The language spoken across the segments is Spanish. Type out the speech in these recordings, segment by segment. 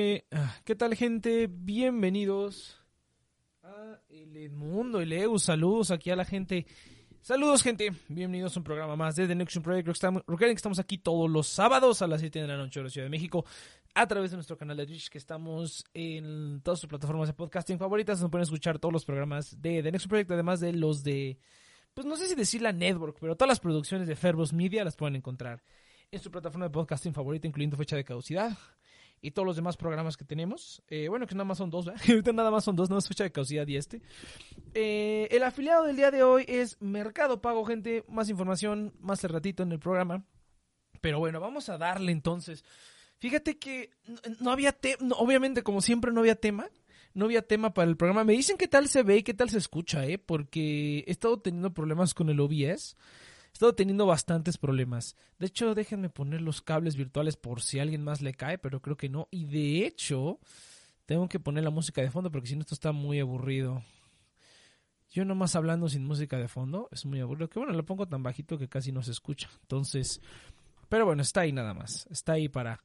Eh, ah, ¿Qué tal gente? Bienvenidos a El Edmundo, el EU. Saludos aquí a la gente. Saludos gente, bienvenidos a un programa más de The Next Project. Recuerden que estamos aquí todos los sábados a las 7 de la noche en la Ciudad de México a través de nuestro canal de Twitch que estamos en todas sus plataformas de podcasting favoritas. Nos pueden escuchar todos los programas de The Next Project, además de los de, pues no sé si decir la network, pero todas las producciones de Ferbos Media las pueden encontrar en su plataforma de podcasting favorita, incluyendo fecha de caducidad y todos los demás programas que tenemos. Eh, bueno, que nada más son dos, ¿verdad? ahorita nada más son dos, no es fecha de caducidad y este. Eh, el afiliado del día de hoy es Mercado Pago, gente. Más información más al ratito en el programa. Pero bueno, vamos a darle entonces. Fíjate que no había tema, obviamente como siempre no había tema, no había tema para el programa. Me dicen qué tal se ve y qué tal se escucha, ¿eh? Porque he estado teniendo problemas con el OBS. He estado teniendo bastantes problemas. De hecho, déjenme poner los cables virtuales por si a alguien más le cae, pero creo que no. Y de hecho, tengo que poner la música de fondo porque si no esto está muy aburrido. Yo nomás hablando sin música de fondo es muy aburrido. Que bueno, lo pongo tan bajito que casi no se escucha. Entonces, pero bueno, está ahí nada más. Está ahí para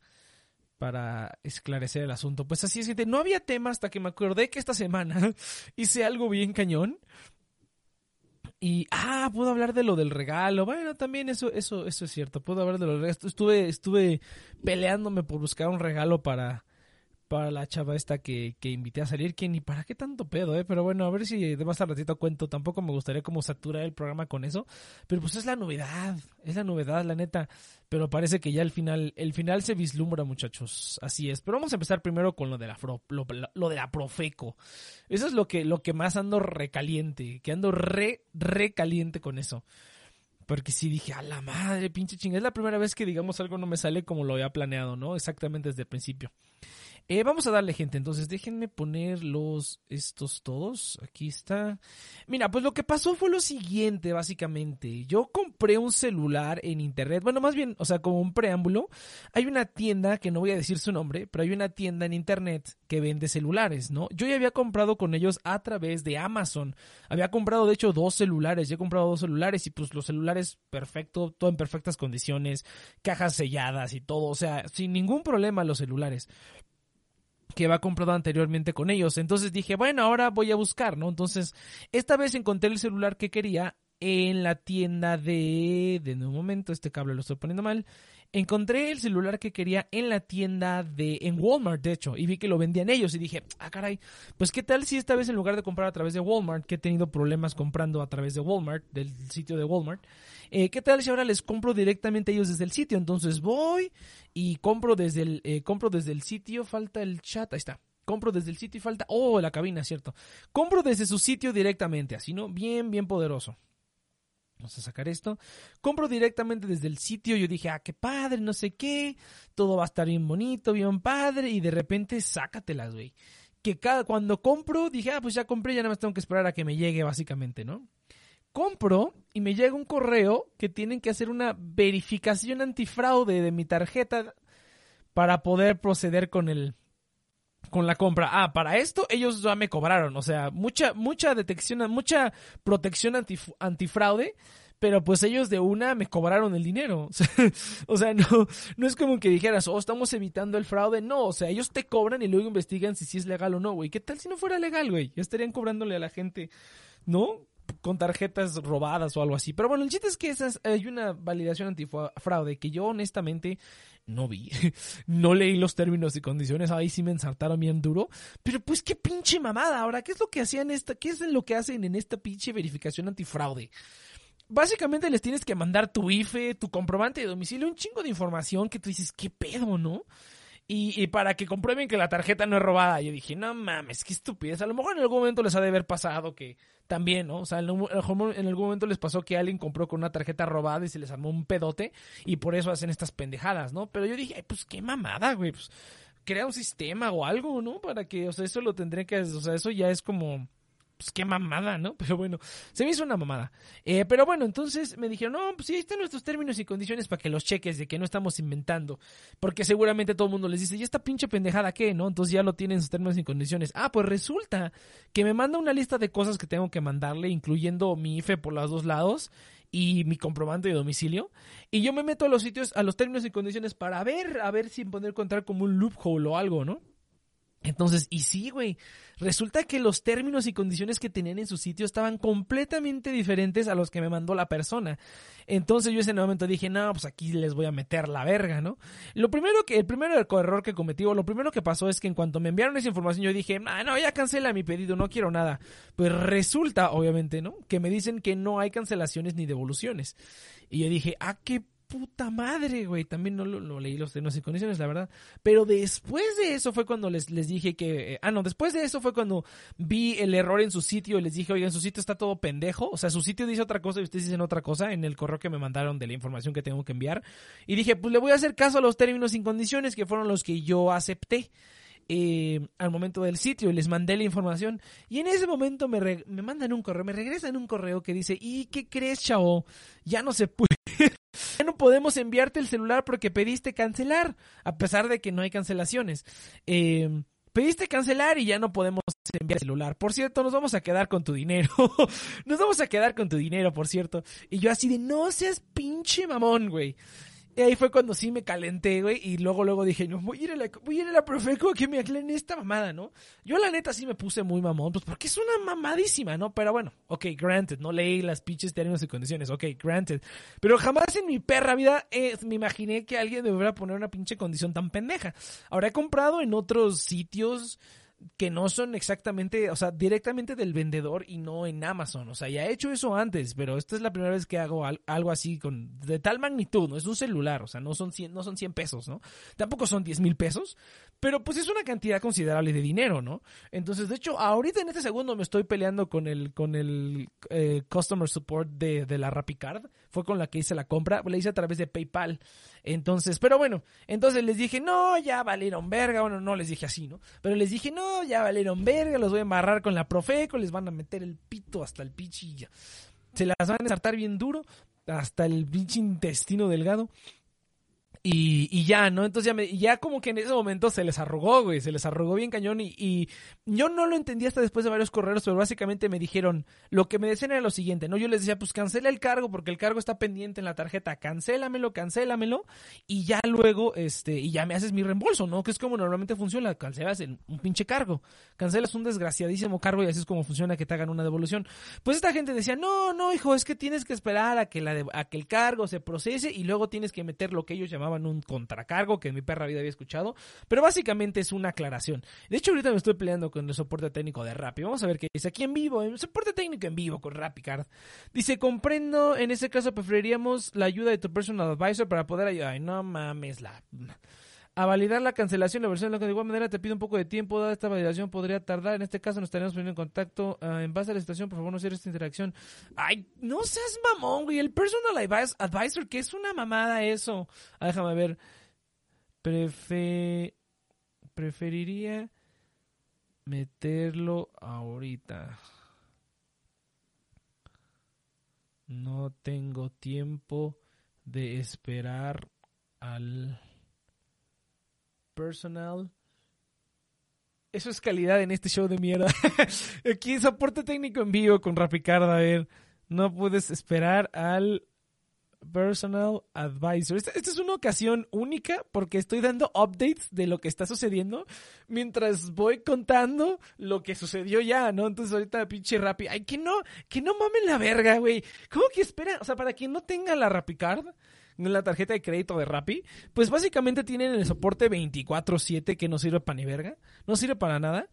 para esclarecer el asunto. Pues así es, gente. No había tema hasta que me acordé que esta semana hice algo bien cañón. Y, ah, puedo hablar de lo del regalo. Bueno, también eso, eso, eso es cierto. Puedo hablar de los regalos. Estuve, estuve peleándome por buscar un regalo para, para la chava esta que, que invité a salir, que ni para qué tanto pedo, ¿eh? Pero bueno, a ver si de más al ratito cuento. Tampoco me gustaría como saturar el programa con eso. Pero pues es la novedad, es la novedad, la neta. Pero parece que ya el final, el final se vislumbra, muchachos. Así es. Pero vamos a empezar primero con lo de la, fro, lo, lo de la Profeco. Eso es lo que, lo que más ando recaliente, que ando re, recaliente con eso. Porque sí dije, a la madre, pinche chinga. Es la primera vez que, digamos, algo no me sale como lo había planeado, ¿no? Exactamente desde el principio. Eh, vamos a darle gente, entonces déjenme poner los estos todos. Aquí está. Mira, pues lo que pasó fue lo siguiente, básicamente. Yo compré un celular en internet. Bueno, más bien, o sea, como un preámbulo. Hay una tienda, que no voy a decir su nombre, pero hay una tienda en internet que vende celulares, ¿no? Yo ya había comprado con ellos a través de Amazon. Había comprado, de hecho, dos celulares. Ya he comprado dos celulares y pues los celulares perfecto, todo en perfectas condiciones, cajas selladas y todo. O sea, sin ningún problema los celulares que había comprado anteriormente con ellos. Entonces dije, bueno, ahora voy a buscar, ¿no? Entonces, esta vez encontré el celular que quería en la tienda de... De un momento, este cable lo estoy poniendo mal. Encontré el celular que quería en la tienda de... En Walmart, de hecho, y vi que lo vendían ellos y dije, ah, caray, pues qué tal si esta vez en lugar de comprar a través de Walmart, que he tenido problemas comprando a través de Walmart, del sitio de Walmart, eh, ¿qué tal si ahora les compro directamente a ellos desde el sitio? Entonces voy y compro desde el, eh, compro desde el sitio, falta el chat, ahí está. Compro desde el sitio y falta, oh, la cabina, cierto. Compro desde su sitio directamente, así, ¿no? Bien, bien poderoso. Vamos a sacar esto. Compro directamente desde el sitio. Yo dije, ah, qué padre, no sé qué. Todo va a estar bien bonito, bien padre. Y de repente, sácatelas, güey. Que cada, cuando compro, dije, ah, pues ya compré, ya nada más tengo que esperar a que me llegue, básicamente, ¿no? compro y me llega un correo que tienen que hacer una verificación antifraude de mi tarjeta para poder proceder con el con la compra. Ah, para esto ellos ya me cobraron, o sea, mucha mucha detección, mucha protección antifraude, pero pues ellos de una me cobraron el dinero. o sea, no no es como que dijeras, "Oh, estamos evitando el fraude." No, o sea, ellos te cobran y luego investigan si es legal o no, güey. ¿Qué tal si no fuera legal, güey? Ya estarían cobrándole a la gente, ¿no? Con tarjetas robadas o algo así. Pero bueno, el chiste es que esas, hay una validación antifraude que yo honestamente no vi. no leí los términos y condiciones. Ahí sí me ensartaron bien duro. Pero pues qué pinche mamada. Ahora, ¿qué es lo que hacían esta, qué es lo que hacen en esta pinche verificación antifraude? Básicamente les tienes que mandar tu IFE, tu comprobante de domicilio, un chingo de información que tú dices, ¿qué pedo, no? Y, para que comprueben que la tarjeta no es robada. Yo dije, no mames, qué estupidez. A lo mejor en algún momento les ha de haber pasado que también, ¿no? O sea, en, algún momento les pasó que alguien compró con una tarjeta robada y se les armó un pedote y por eso hacen estas pendejadas, ¿no? Pero yo dije, Ay, pues qué mamada, güey. Pues crea un sistema o algo, ¿no? Para que, o sea, eso lo tendré que, o sea, eso ya es como pues qué mamada, ¿no? Pero bueno, se me hizo una mamada. Eh, pero bueno, entonces me dijeron, no, pues sí, ahí están nuestros términos y condiciones para que los cheques de que no estamos inventando. Porque seguramente todo el mundo les dice, ¿y esta pinche pendejada qué, no? Entonces ya lo tienen sus términos y condiciones. Ah, pues resulta que me manda una lista de cosas que tengo que mandarle, incluyendo mi IFE por los dos lados y mi comprobante de domicilio. Y yo me meto a los sitios, a los términos y condiciones para ver, a ver si poder encontrar como un loophole o algo, ¿no? Entonces, y sí, güey, resulta que los términos y condiciones que tenían en su sitio estaban completamente diferentes a los que me mandó la persona. Entonces yo ese momento dije, no, pues aquí les voy a meter la verga, ¿no? Lo primero que, el primero error que cometí, o lo primero que pasó es que en cuanto me enviaron esa información yo dije, ah, no, ya cancela mi pedido, no quiero nada. Pues resulta, obviamente, ¿no? Que me dicen que no hay cancelaciones ni devoluciones. Y yo dije, ah, qué puta madre, güey. También no lo, leí los términos y condiciones, la verdad. Pero después de eso fue cuando les, les dije que. Eh, ah, no, después de eso fue cuando vi el error en su sitio y les dije, oigan, su sitio está todo pendejo. O sea, su sitio dice otra cosa y ustedes dicen otra cosa en el correo que me mandaron de la información que tengo que enviar. Y dije, pues le voy a hacer caso a los términos y condiciones que fueron los que yo acepté. eh, al momento del sitio y les mandé la información. Y en ese momento me, me mandan un correo, me regresan un correo que dice, ¿y qué crees, chavo? Ya no se puede. No podemos enviarte el celular porque pediste cancelar, a pesar de que no hay cancelaciones. Eh, pediste cancelar y ya no podemos enviar el celular. Por cierto, nos vamos a quedar con tu dinero. nos vamos a quedar con tu dinero, por cierto. Y yo así de, no seas pinche mamón, güey. Y ahí fue cuando sí me calenté, güey, y luego, luego dije, no, voy a ir a la, voy a ir a la Profeco que me aclaren esta mamada, ¿no? Yo la neta sí me puse muy mamón, pues porque es una mamadísima, ¿no? Pero bueno, ok, granted, no leí las pinches términos y condiciones, ok, granted. Pero jamás en mi perra vida eh, me imaginé que alguien debiera poner una pinche condición tan pendeja. He comprado en otros sitios que no son exactamente, o sea, directamente del vendedor y no en Amazon. O sea, ya he hecho eso antes, pero esta es la primera vez que hago al- algo así con de tal magnitud, ¿no? Es un celular, o sea, no son 100, no son 100 pesos, ¿no? Tampoco son 10 mil pesos, pero pues es una cantidad considerable de dinero, ¿no? Entonces, de hecho, ahorita en este segundo me estoy peleando con el, con el eh, customer support de, de la RappiCard. Fue con la que hice la compra, la hice a través de PayPal. Entonces, pero bueno, entonces les dije, no, ya valieron verga. Bueno, no les dije así, ¿no? Pero les dije, no, ya valieron verga, los voy a embarrar con la Profeco, les van a meter el pito hasta el pichilla. Se las van a ensartar bien duro, hasta el pinche intestino delgado. Y, y ya, ¿no? Entonces ya, me, ya como que en ese momento se les arrugó, güey, se les arrugó bien cañón y, y yo no lo entendí hasta después de varios correos, pero básicamente me dijeron, lo que me decían era lo siguiente, ¿no? Yo les decía, pues cancela el cargo porque el cargo está pendiente en la tarjeta, cancélamelo, cancélamelo y ya luego, este, y ya me haces mi reembolso, ¿no? Que es como normalmente funciona, cancelas el- un pinche cargo, cancelas un desgraciadísimo cargo y así es como funciona que te hagan una devolución. Pues esta gente decía, no, no, hijo, es que tienes que esperar a que, la de- a que el cargo se procese y luego tienes que meter lo que ellos llamaban un contracargo, que en mi perra vida había escuchado, pero básicamente es una aclaración. De hecho, ahorita me estoy peleando con el soporte técnico de Rappi. Vamos a ver qué dice aquí en vivo, en soporte técnico en vivo con RappiCard. Dice, comprendo, en ese caso preferiríamos la ayuda de tu personal advisor para poder ayudar. Ay, no mames, la... A validar la cancelación, la versión de igual manera te pido un poco de tiempo, dada esta validación podría tardar. En este caso nos estaremos poniendo en contacto. Ah, en base a la situación, por favor, no cierres esta interacción. Ay, no seas mamón, güey. El personal advis- advisor, que es una mamada eso. Ah, déjame ver. Prefe... Preferiría meterlo ahorita. No tengo tiempo de esperar al personal. Eso es calidad en este show de mierda. Aquí soporte técnico en vivo con Rapicard. A ver, no puedes esperar al personal advisor. Esta, esta es una ocasión única porque estoy dando updates de lo que está sucediendo mientras voy contando lo que sucedió ya, ¿no? Entonces ahorita pinche Rappi, ay, que no, que no mamen la verga, güey. ¿Cómo que espera? O sea, para quien no tenga la Rapicard, la tarjeta de crédito de Rappi, pues básicamente tienen el soporte 24/7 que no sirve para ni verga, no sirve para nada.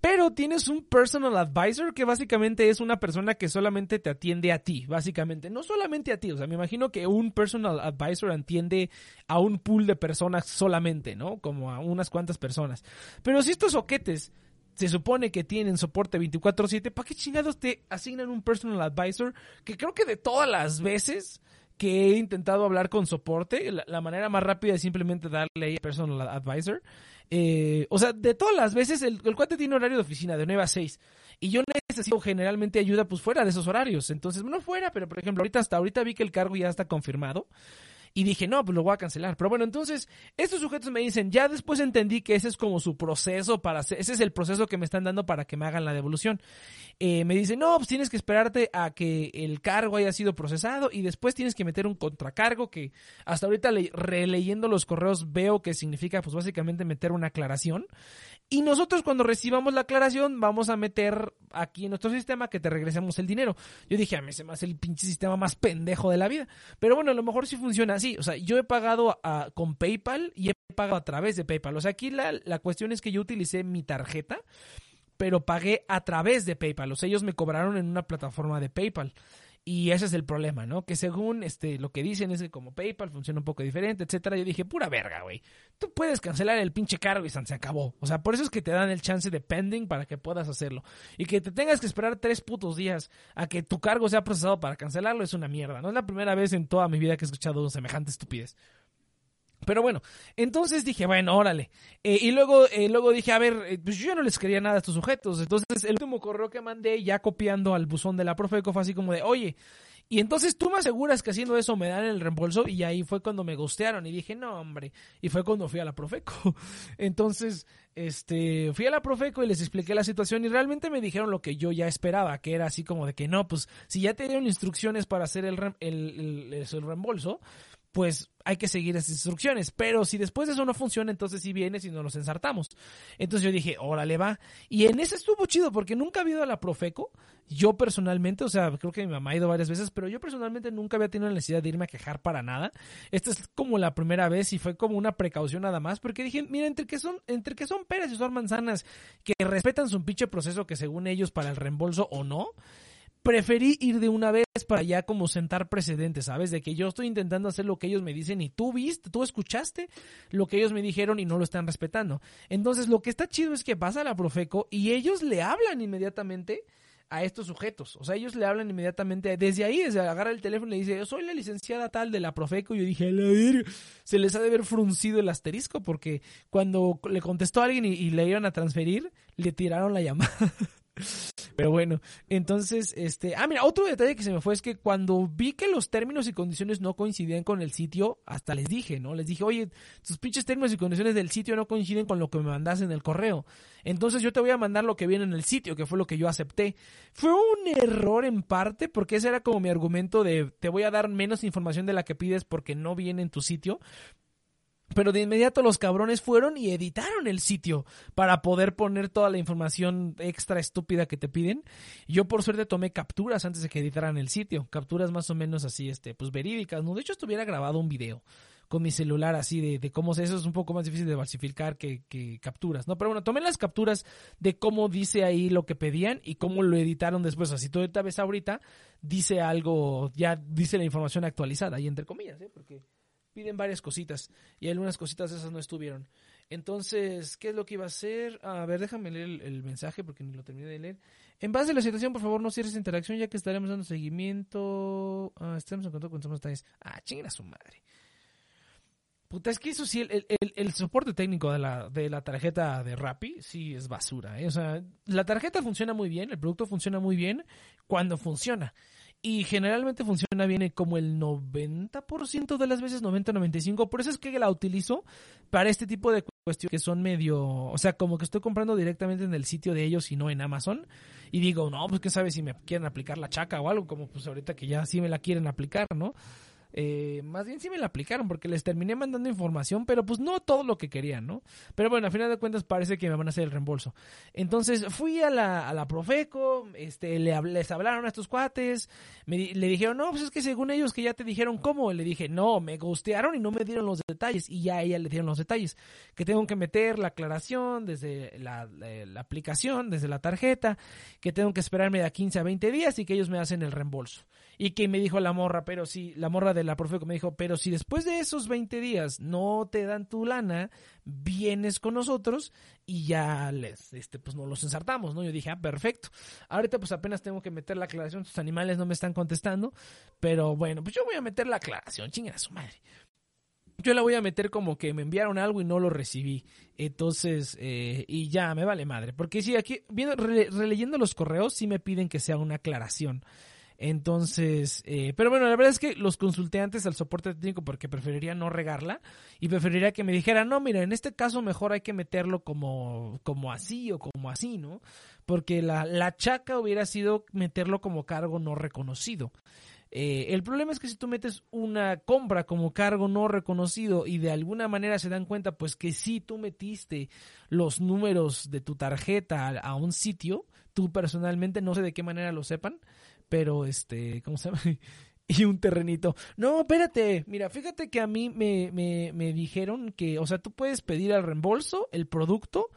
Pero tienes un personal advisor que básicamente es una persona que solamente te atiende a ti, básicamente. No solamente a ti, o sea, me imagino que un personal advisor atiende a un pool de personas solamente, ¿no? Como a unas cuantas personas. Pero si estos soquetes se supone que tienen soporte 24/7, ¿para qué chingados te asignan un personal advisor? Que creo que de todas las veces que he intentado hablar con soporte, la, manera más rápida es simplemente darle ahí personal advisor. Eh, o sea, de todas las veces, el, el cuate tiene horario de oficina de 9 a 6. Y yo necesito generalmente ayuda pues fuera de esos horarios. Entonces, no fuera, pero por ejemplo, ahorita hasta ahorita vi que el cargo ya está confirmado. Y dije, no, pues lo voy a cancelar. Pero bueno, entonces, estos sujetos me dicen, ya después entendí que ese es como su proceso para hacer, ese es el proceso que me están dando para que me hagan la devolución. Eh, me dicen, no, pues tienes que esperarte a que el cargo haya sido procesado y después tienes que meter un contracargo que hasta ahorita le- releyendo los correos veo que significa pues básicamente meter una aclaración. Y nosotros cuando recibamos la aclaración vamos a meter aquí en nuestro sistema que te regresemos el dinero. Yo dije, a mí se me hace el pinche sistema más pendejo de la vida. Pero bueno, a lo mejor sí funciona así. O sea, yo he pagado con PayPal y he pagado a través de PayPal. O sea, aquí la, la cuestión es que yo utilicé mi tarjeta, pero pagué a través de PayPal. O sea, ellos me cobraron en una plataforma de PayPal. Y ese es el problema, ¿no? Que según este lo que dicen es que como PayPal funciona un poco diferente, etcétera. Yo dije, pura verga, güey. Tú puedes cancelar el pinche cargo y se acabó. O sea, por eso es que te dan el chance de pending para que puedas hacerlo. Y que te tengas que esperar tres putos días a que tu cargo sea procesado para cancelarlo es una mierda. No es la primera vez en toda mi vida que he escuchado semejante estupidez. Pero bueno, entonces dije, bueno, órale. Eh, y luego, eh, luego dije, a ver, eh, pues yo no les quería nada a estos sujetos. Entonces, el último correo que mandé, ya copiando al buzón de la Profeco, fue así como de, oye, y entonces tú me aseguras que haciendo eso me dan el reembolso y ahí fue cuando me gustearon y dije, no, hombre, y fue cuando fui a la Profeco. Entonces, este, fui a la Profeco y les expliqué la situación y realmente me dijeron lo que yo ya esperaba, que era así como de que no, pues si ya te dieron instrucciones para hacer el, el, el- el reembolso, pues hay que seguir esas instrucciones. Pero si después de eso no funciona, entonces sí vienes y nos los ensartamos. Entonces yo dije, órale va. Y en ese estuvo chido porque nunca había ido a la Profeco. Yo personalmente, o sea, creo que mi mamá ha ido varias veces, pero yo personalmente nunca había tenido la necesidad de irme a quejar para nada. Esta es como la primera vez y fue como una precaución nada más, porque dije, mira, entre que son, entre que son peras y son manzanas, que respetan su pinche proceso que según ellos para el reembolso o no, preferí ir de una vez para ya como sentar precedentes, ¿sabes? De que yo estoy intentando hacer lo que ellos me dicen y tú viste, tú escuchaste lo que ellos me dijeron y no lo están respetando. Entonces, lo que está chido es que vas a la Profeco y ellos le hablan inmediatamente a estos sujetos. O sea, ellos le hablan inmediatamente desde ahí, desde agarra el teléfono y le dice, yo soy la licenciada tal de la Profeco. Y yo dije, la verga, se les ha de haber fruncido el asterisco porque cuando le contestó a alguien y, y le iban a transferir, le tiraron la llamada. Pero bueno, entonces, este, ah, mira, otro detalle que se me fue es que cuando vi que los términos y condiciones no coincidían con el sitio, hasta les dije, ¿no? Les dije, oye, tus pinches términos y condiciones del sitio no coinciden con lo que me mandas en el correo. Entonces yo te voy a mandar lo que viene en el sitio, que fue lo que yo acepté. Fue un error en parte, porque ese era como mi argumento de te voy a dar menos información de la que pides porque no viene en tu sitio. Pero de inmediato los cabrones fueron y editaron el sitio para poder poner toda la información extra estúpida que te piden. Yo por suerte tomé capturas antes de que editaran el sitio, capturas más o menos así, este, pues verídicas. No, de hecho estuviera grabado un video con mi celular así de, de cómo eso es un poco más difícil de falsificar que, que capturas, ¿no? Pero bueno, tomé las capturas de cómo dice ahí lo que pedían y cómo lo editaron después. Así tú ves ahorita, dice algo, ya dice la información actualizada, y entre comillas, ¿eh? Porque piden varias cositas y algunas cositas de esas no estuvieron. Entonces, ¿qué es lo que iba a hacer? A ver, déjame leer el, mensaje porque ni lo terminé de leer. En base a la situación, por favor, no cierres interacción ya que estaremos dando seguimiento. Ah, estaremos en contacto con los detalles. Ah, chinguen a su madre. Puta, es que eso sí, el, el- el- el soporte técnico de la, de la tarjeta de Rappi sí es basura. ¿eh? O sea, la tarjeta funciona muy bien, el producto funciona muy bien cuando funciona. Y generalmente funciona bien como el 90% de las veces, 90-95%. Por eso es que la utilizo para este tipo de cuestiones que son medio... O sea, como que estoy comprando directamente en el sitio de ellos y no en Amazon. Y digo, no, pues qué sabes si me quieren aplicar la chaca o algo, como pues ahorita que ya sí me la quieren aplicar, ¿no? Eh, más bien sí me la aplicaron porque les terminé mandando información, pero pues no todo lo que querían, ¿no? Pero bueno, a final de cuentas parece que me van a hacer el reembolso. Entonces fui a la, a la Profeco, este, le les hablaron a estos cuates, me le dijeron, no, pues es que según ellos que ya te dijeron cómo, le dije, no, me gustearon y no me dieron los detalles, y ya a ella le dieron los detalles, que tengo que meter la aclaración desde la aplicación, desde la tarjeta, que tengo que esperarme de a 15 a 20 días y que ellos me hacen el reembolso. Y que me dijo la morra, pero si, la morra de la Profeco me dijo, pero si después de esos 20 días no te dan tu lana, vienes con nosotros y ya les, este, pues nos los ensartamos, ¿no? Yo dije, ah, perfecto. Ahorita pues apenas tengo que meter la aclaración, tus animales no me están contestando, pero bueno, pues yo voy a meter la aclaración, chinga su madre. Yo la voy a meter como que me enviaron algo y no lo recibí. Entonces, eh, y ya, me vale madre. Porque si aquí, viendo, rele- releyendo los correos, sí me piden que sea una aclaración. Entonces, eh, pero bueno, la verdad es que los consulté antes al soporte técnico porque preferiría no regarla y preferiría que me dijera, no, mira, en este caso mejor hay que meterlo como, como así o como así, ¿no? Porque la, la chaca hubiera sido meterlo como cargo no reconocido. Eh, el problema es que si tú metes una compra como cargo no reconocido y de alguna manera se dan cuenta pues que sí tú metiste los números de tu tarjeta a, a un sitio, tú personalmente no sé de qué manera lo sepan, pero este, ¿cómo se llama? y un terrenito. No, espérate, mira, fíjate que a mí me, me, me dijeron que, o sea, tú puedes pedir al reembolso el producto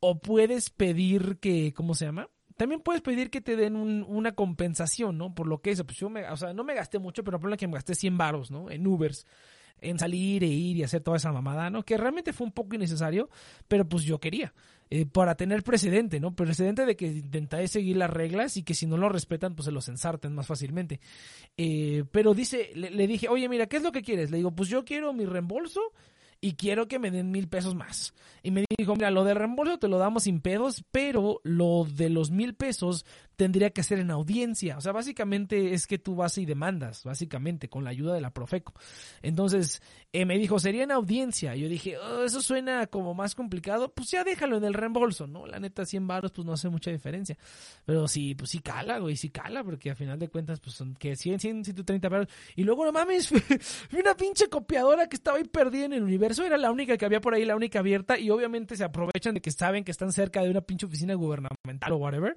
o puedes pedir que, ¿cómo se llama? También puedes pedir que te den un- una compensación, ¿no? Por lo que eso, pues yo me, o sea, no me gasté mucho, pero ponle que me gasté 100 varos, ¿no? En Ubers, en salir e ir y hacer toda esa mamada, ¿no? Que realmente fue un poco innecesario, pero pues yo quería, eh, para tener precedente, ¿no? Precedente de que intentaré seguir las reglas y que si no lo respetan, pues se los ensarten más fácilmente. Eh, pero dice, le, le dije, oye, mira, ¿qué es lo que quieres? Le digo, pues yo quiero mi reembolso y quiero que me den mil pesos más. Y me dijo, mira, lo del reembolso te lo damos sin pedos, pero lo de los mil pesos tendría que ser en audiencia. O sea, básicamente es que tú vas y demandas, básicamente, con la ayuda de la Profeco. Entonces, eh, me dijo, sería en audiencia. Yo dije, oh, eso suena como más complicado. Pues ya déjalo en el reembolso, ¿no? La neta, 100 baros, pues no hace mucha diferencia. Pero sí, pues sí cala, güey, sí cala, porque a final de cuentas, pues son que 100, 100, 130 baros. Y luego, no mames, vi una pinche copiadora que estaba ahí perdida en el universo. Era la única que había por ahí, la única abierta. Y obviamente se aprovechan de que saben que están cerca de una pinche oficina gubernamental o whatever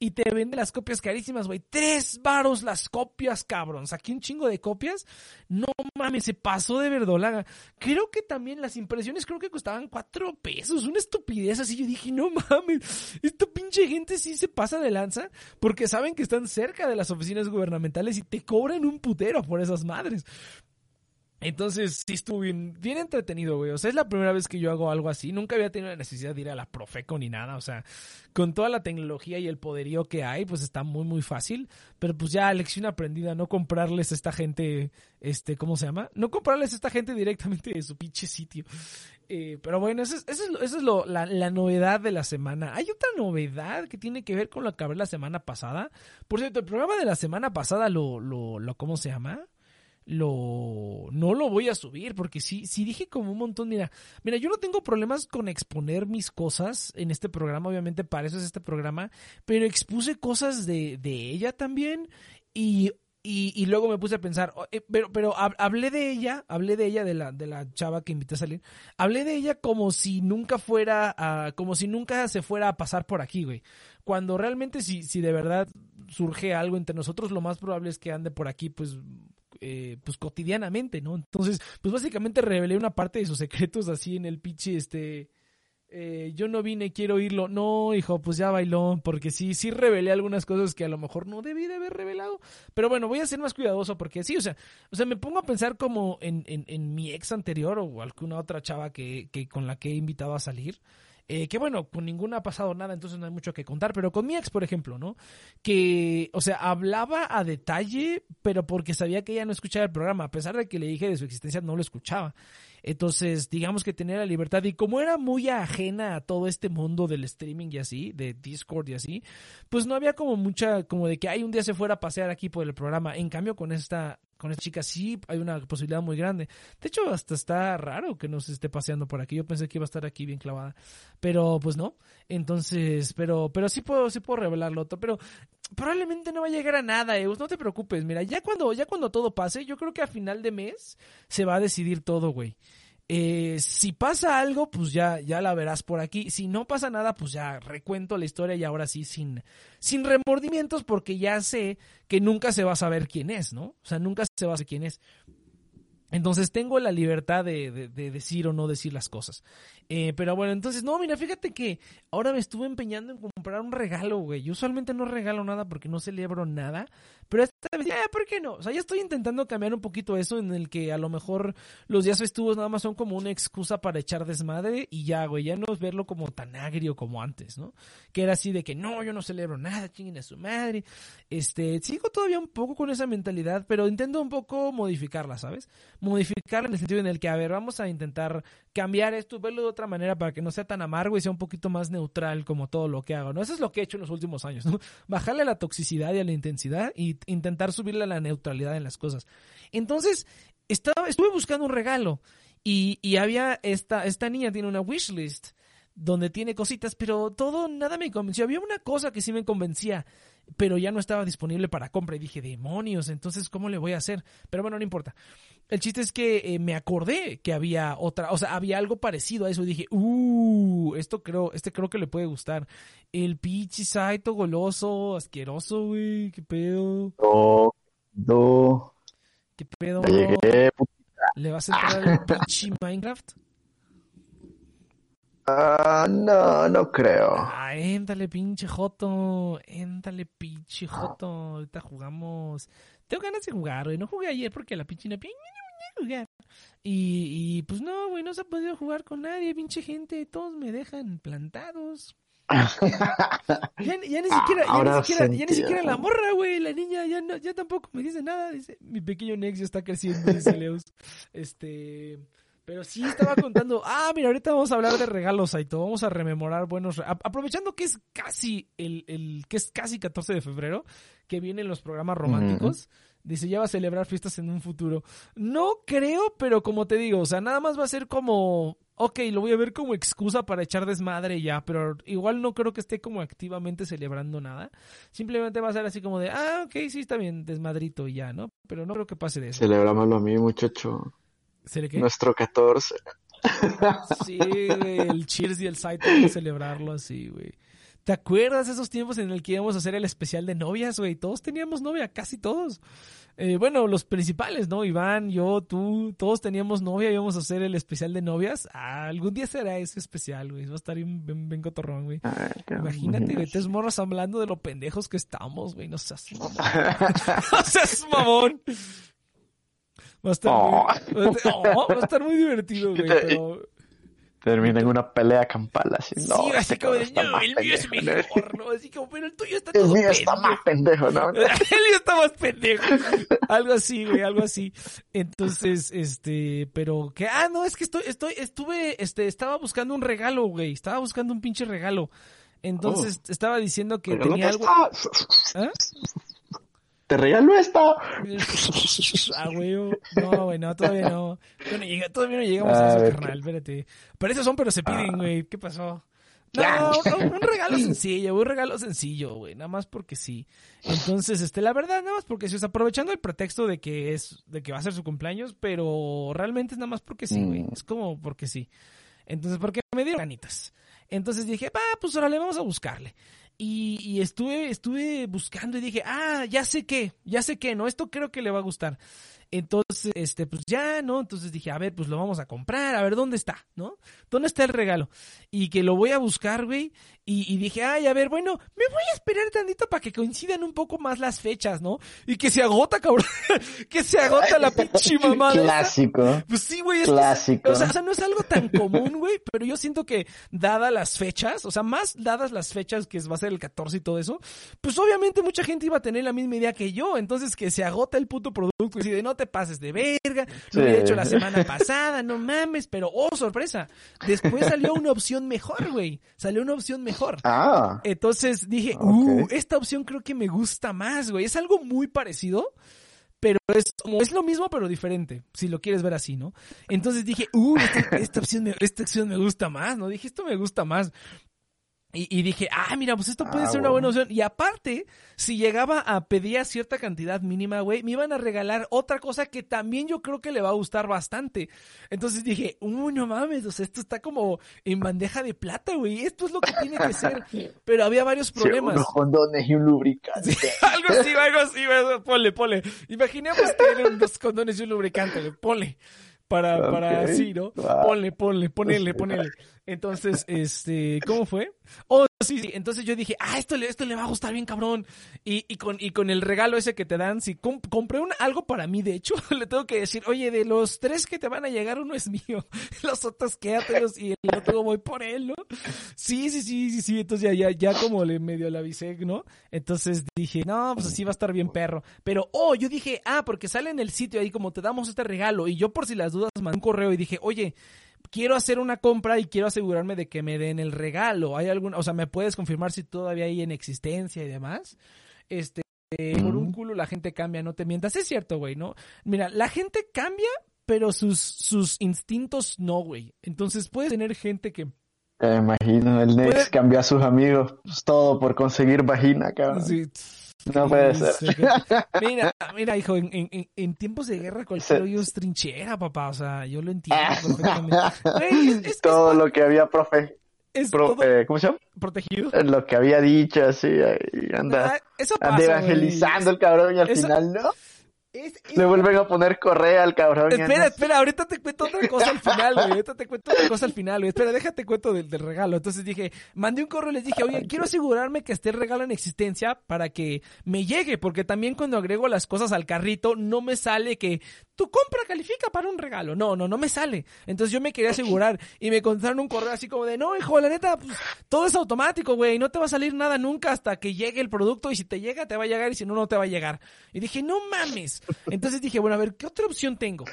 y te vende las copias carísimas, güey. Tres varos las copias, cabrón. Saqué un chingo de copias. No mames, se pasó de verdolaga. Creo que también las impresiones creo que costaban cuatro pesos. Una estupidez así. Yo dije, no mames, esta pinche gente sí se pasa de lanza porque saben que están cerca de las oficinas gubernamentales y te cobran un putero por esas madres. Entonces, sí estuvo bien, entretenido, güey. O sea, es la primera vez que yo hago algo así. Nunca había tenido la necesidad de ir a la Profeco ni nada. O sea, con toda la tecnología y el poderío que hay, pues está muy, muy fácil. Pero pues ya, lección aprendida, no comprarles a esta gente, este, ¿cómo se llama? No comprarles a esta gente directamente de su pinche sitio. Eh, pero bueno, esa es, eso es, eso es lo, la, la, novedad de la semana. Hay otra novedad que tiene que ver con lo que hablé la semana pasada. Por cierto, el programa de la semana pasada lo, lo, lo ¿cómo se llama? Lo no lo voy a subir porque sí sí dije como un montón mira mira yo no tengo problemas con exponer mis cosas en este programa obviamente para eso es este programa pero expuse cosas de, de ella también y y, y, luego me puse a pensar, pero, pero hablé de ella, hablé de ella, de la, de la chava que invité a salir, hablé de ella como si nunca fuera, a, como si nunca se fuera a pasar por aquí, güey. Cuando realmente si, si de verdad surge algo entre nosotros, lo más probable es que ande por aquí, pues, eh, pues cotidianamente, ¿no? Entonces, pues básicamente revelé una parte de sus secretos así en el pinche, este, eh, yo no vine, quiero oírlo. No, hijo, pues ya bailó, porque sí, sí revelé algunas cosas que a lo mejor no debí de haber revelado. Pero bueno, voy a ser más cuidadoso porque sí, o sea, o sea, me pongo a pensar como en, en, en mi ex anterior o alguna otra chava que, que con la que he invitado a salir. Eh, que bueno, con ninguna ha pasado nada, entonces no hay mucho que contar, pero con mi ex, por ejemplo, ¿no? Que, o sea, hablaba a detalle, pero porque sabía que ella no escuchaba el programa, a pesar de que le dije de su existencia, no lo escuchaba. Entonces, digamos que tenía la libertad y como era muy ajena a todo este mundo del streaming y así, de Discord y así, pues no había como mucha, como de que hay un día se fuera a pasear aquí por el programa. En cambio, con esta, con esta chica sí hay una posibilidad muy grande. De hecho, hasta está raro que no se esté paseando por aquí. Yo pensé que iba a estar aquí bien clavada. Pero pues no. Entonces, pero, pero sí puedo, sí puedo revelarlo otro. Pero probablemente no va a llegar a nada, Eus. No te preocupes. Mira, ya cuando, ya cuando todo pase, yo creo que a final de mes se va a decidir todo, güey. Eh, si pasa algo, pues ya, ya la verás por aquí. Si no pasa nada, pues ya recuento la historia y ahora sí sin, sin remordimientos porque ya sé que nunca se va a saber quién es, ¿no? O sea, nunca se va a saber quién es. Entonces tengo la libertad de, de, decir o no decir las cosas. Eh, pero bueno, entonces, no, mira, fíjate que ahora me estuve empeñando en comprar un regalo, güey. Yo usualmente no regalo nada porque no celebro nada. Pero esta vez, ya, ¿por qué no? O sea, ya estoy intentando cambiar un poquito eso en el que a lo mejor los días festivos nada más son como una excusa para echar desmadre y ya, güey, ya no es verlo como tan agrio como antes, ¿no? Que era así de que no, yo no celebro nada, chinguen a su madre. Este, sigo todavía un poco con esa mentalidad, pero intento un poco modificarla, ¿sabes? Modificarla en el sentido en el que, a ver, vamos a intentar cambiar esto, verlo de otra manera para que no sea tan amargo y sea un poquito más neutral como todo lo que hago, ¿no? Eso es lo que he hecho en los últimos años, ¿no? Bajarle a la toxicidad y a la intensidad y intentar subirle a la neutralidad en las cosas. Entonces, estaba, estuve buscando un regalo y, y había esta, esta niña tiene una wishlist donde tiene cositas, pero todo nada me convenció. Había una cosa que sí me convencía, pero ya no estaba disponible para compra y dije, demonios, entonces ¿cómo le voy a hacer? Pero bueno, no importa. El chiste es que eh, me acordé que había otra, o sea, había algo parecido a eso y dije, uh, esto creo, este creo que le puede gustar. El pichi saito goloso, asqueroso, güey, qué pedo. No, no. ¿Qué pedo? Llegué, ¿Le vas a entrar al pichi Minecraft? Ah, no, no creo. Ah, éntale, pinche Joto. Éntale, pinche Joto. Ahorita jugamos. Tengo ganas de jugar, güey. No jugué ayer porque la pinche no jugar. Y, y pues no, güey, no se ha podido jugar con nadie, pinche gente. Todos me dejan plantados. ya, ya, ni siquiera, ya, ni siquiera, ya ni siquiera la morra, güey, la niña ya no, ya tampoco me dice nada, dice, mi pequeño Nex ya está creciendo, dice Leos. Este, Pero sí estaba contando, ah, mira, ahorita vamos a hablar de regalos, Aito, vamos a rememorar buenos, a- aprovechando que es casi el, el, que es casi 14 de febrero, que vienen los programas románticos, dice, ya va a celebrar fiestas en un futuro. No creo, pero como te digo, o sea, nada más va a ser como, ok, lo voy a ver como excusa para echar desmadre ya, pero igual no creo que esté como activamente celebrando nada. Simplemente va a ser así como de, ah, ok, sí, está bien, desmadrito y ya, ¿no? Pero no creo que pase de eso. Celebrámoslo a mí, muchacho. ¿Se le qué? Nuestro 14. Sí, güey, el Cheers y el Saito hay que celebrarlo así, güey. ¿Te acuerdas de esos tiempos en el que íbamos a hacer el especial de novias, güey? Todos teníamos novia, casi todos. Eh, bueno, los principales, ¿no? Iván, yo, tú, todos teníamos novia y íbamos a hacer el especial de novias. Ah, algún día será ese especial, güey. Va a estar bien, bien, bien cotorrón, güey. Imagínate, güey, tres morras hablando de lo pendejos que estamos, güey. No seas mamón. no seas mamón. Va a estar, Oh. muy, va a estar- oh, va a estar muy divertido, güey. Pero... Termina en una pelea campal así. No, sí, así este como de, no, el mío es ¿no? mejor, ¿no? Así como, pero el tuyo está El todo mío está más pendejo, ¿no? el mío está más pendejo. Algo así, güey, algo así. Entonces, este, pero que, ah, no, es que estoy, estoy, estuve, este, estaba buscando un regalo, güey. Estaba buscando un pinche regalo. Entonces, estaba diciendo que tenía que algo. está. ¿Ah? Te regalo esta. Ah, güey. No, güey, no, todavía no. Todavía no, llega- todavía no llegamos a A eso, carnal. Espérate. Para eso son, pero se piden, güey. ¿Qué pasó? No, un regalo sencillo, un regalo sencillo, güey. Nada más porque sí. Entonces, este, la verdad, nada más porque sí. O sea, aprovechando el pretexto de que es, de que va a ser su cumpleaños, pero realmente es nada más porque sí, güey. Mm. Es como porque sí. Entonces, porque me dieron ganitas. Entonces dije, va, pues órale, vamos a buscarle. Y, y estuve, estuve buscando y dije, ah, ya sé qué, ya sé qué, no, esto creo que le va a gustar. Entonces, este, pues ya, ¿no? Entonces dije, a ver, pues lo vamos a comprar, a ver dónde está, ¿no? ¿Dónde está el regalo? Y que lo voy a buscar, güey. Y, y dije, ay, a ver, bueno, me voy a esperar tantito para que coincidan un poco más las fechas, ¿no? Y que se agota, cabrón. que se agota la pinche mamada. Clásico. Pues sí, güey. es que- Clásico. o, sea, o sea, no es algo tan común, güey, pero yo siento que dadas las fechas, o sea, más dadas las fechas que va a ser el 14 y todo eso, pues obviamente mucha gente iba a tener la misma idea que yo, entonces que se agota el puto producto y decide, no te pases de verga, lo hubiera hecho la semana pasada, no mames, pero oh, sorpresa, después salió una opción mejor, güey, salió una opción mejor. Ah. Entonces dije, Ok. uh, esta opción creo que me gusta más, güey. Es algo muy parecido, pero es como, es lo mismo pero diferente, si lo quieres ver así, ¿no? Entonces dije, uh, esta, esta opción me, esta opción me gusta más, ¿no? Dije, esto me gusta más. Y, y dije, ah, mira, pues esto puede Ah, ser una buena opción. Y aparte, si llegaba a pedir cierta cantidad mínima, güey, me iban a regalar otra cosa que también yo creo que le va a gustar bastante. Entonces dije, uy, no mames, o sea, esto está como en bandeja de plata, güey. Esto es lo que tiene que ser. Pero había varios Sí, problemas. unos condones y un lubricante. algo así, algo así, güey. Ponle, ponle. Imaginemos que eran unos condones y un lubricante, güey. Ponle. Para, para Ok. así, ¿no? Ah. Ponle, ponle, ponele, ponele. Entonces, este, ¿cómo fue? Oh, sí, sí. Entonces yo dije, ah, esto le, esto le va a gustar bien, cabrón. Y, y con, y con el regalo ese que te dan, si com- compré un, algo para mí, de hecho, le tengo que decir, oye, de los tres que te van a llegar, uno es mío. Los otros quédatelos y el otro voy por él, ¿no? Sí, sí, sí, sí, sí. Entonces ya, ya, ya como le medio le avisé, ¿no? Entonces dije, no, pues así va a estar bien perro. Pero, oh, yo dije, ah, porque sale en el sitio ahí como te damos este regalo. Y yo por si las dudas mandé un correo y dije, oye, quiero hacer una compra y quiero asegurarme de que me den el regalo. ¿Hay alguna, o sea, me puedes confirmar si todavía hay en existencia y demás? Este, eh, por un culo la gente cambia, no te mientas. Es cierto, güey, ¿no? Mira, la gente cambia, pero sus, sus instintos no, güey. Entonces puedes tener gente que Me imagino, el Nex cambió a sus amigos, pues, todo por conseguir vagina, cabrón. Sí. No puede ser. Mira, mira, hijo, en, en- en- en tiempos de guerra cualquier hoyo es trinchera, papá. O sea, yo lo entiendo perfectamente. Es, es Ah. todo es, lo que había profe, es pro- todo eh, ¿cómo se llama? protegido. Lo que había dicho, así, anda, Ah, eso anda pasa, evangelizando el cabrón y al Eso- final, ¿no? Es- es- Le vuelven a poner correa al cabrón. Espera, espera, ahorita te cuento otra cosa al final, güey. Ahorita te cuento otra cosa al final, güey. Espera, déjate cuento del, del regalo. Entonces dije, mandé un correo y les dije, oye, quiero asegurarme que esté el regalo en existencia para que me llegue, porque también cuando agrego las cosas al carrito, no me sale que tu compra califica para un regalo. No, no, no me sale. Entonces yo me quería asegurar y me contestaron un correo así como de, no, hijo, la neta, pues, todo es automático, güey. No te va a salir nada nunca hasta que llegue el producto y si te llega, te va a llegar y si no, no te va a llegar. Y dije, no mames. Entonces dije, bueno, a ver, ¿qué otra opción tengo?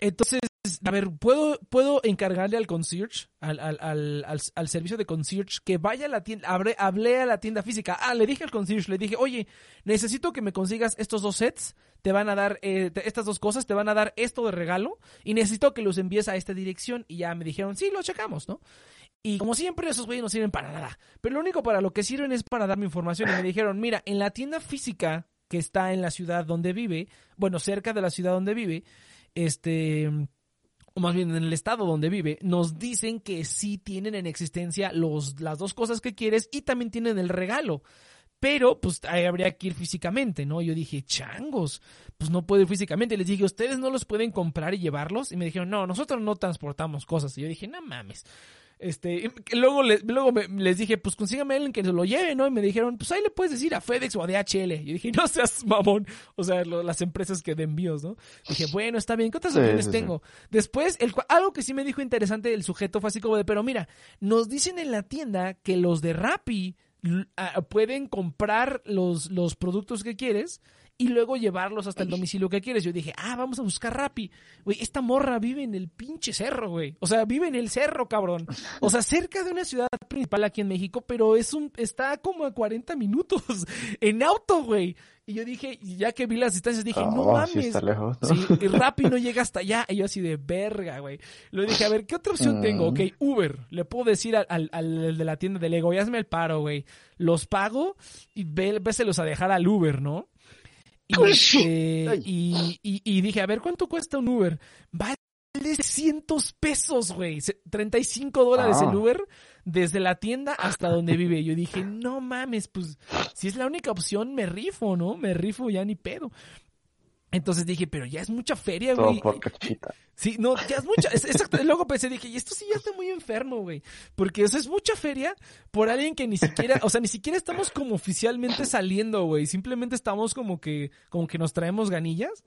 Entonces a ver, ¿puedo, puedo encargarle al concierge, al, al, al, al, servicio de concierge, que vaya a la tienda, hablé, hablé a la tienda física. Ah, le dije al concierge, le dije, oye, necesito que me consigas estos dos sets, te van a dar eh, estas dos cosas, te van a dar esto de regalo, y necesito que los envíes a esta dirección. Y ya me dijeron, sí, lo checamos, ¿no? Y como siempre, esos güeyes no sirven para nada. Pero lo único para lo que sirven es para darme información. Y me dijeron, mira, en la tienda física que está en la ciudad donde vive, bueno, cerca de la ciudad donde vive, este, o más bien en el estado donde vive, nos dicen que sí tienen en existencia los, las dos cosas que quieres y también tienen el regalo. Pero, pues, ahí habría que ir físicamente, ¿no? Yo dije, changos, pues no puedo ir físicamente. Les dije, ¿ustedes no los pueden comprar y llevarlos? Y me dijeron, no, nosotros no transportamos cosas. Y yo dije, no mames. Este, y luego, le- luego me- les dije, pues consígame a alguien que se lo lleve, ¿no? Y me dijeron, pues ahí le puedes decir a FedEx o a DHL. Y dije, no seas mamón. O sea, lo- las empresas que de envíos, ¿no? Dije, bueno, está bien, ¿qué otras opciones sí, sí. tengo? Después, el, algo que sí me dijo interesante el sujeto fue así como de, pero mira, nos dicen en la tienda que los de Rappi pueden comprar los, los productos que quieres y luego llevarlos hasta el domicilio que quieres. Yo dije, ah, vamos a buscar Rappi. Güey, esta morra vive en el pinche cerro, güey. O sea, vive en el cerro, cabrón. O sea, cerca de una ciudad principal aquí en México, pero es un, está como a 40 minutos en auto, güey. Y yo dije, ya que vi las distancias, dije, no Oh, sí mames. está lejos, ¿no? Sí, y Rappi no llega hasta allá. Y yo así de verga, güey. Le dije, a ver, ¿qué otra opción Mm. tengo? Ok, Uber. Le puedo decir al, al, al de la tienda de Lego, y hazme el paro, güey. Los pago y ve, véselos a dejar al Uber, ¿no? Y, este, y, y, y dije, a ver, ¿cuánto cuesta un Uber? Vale 300 pesos, güey. Se- 35 dólares Ah. el Uber desde la tienda hasta donde vive. Yo dije, no mames, pues si es la única opción, me rifo, ¿no? Me rifo ya ni pedo. Entonces dije, pero ya es mucha feria, Todo güey. por cachita. Sí, no, ya es mucha. es- exacto. Luego pensé, dije, y esto sí ya está muy enfermo, güey. Porque eso es mucha feria por alguien que ni siquiera, o sea, ni siquiera estamos como oficialmente saliendo, güey. Simplemente estamos como que, como que nos traemos ganillas.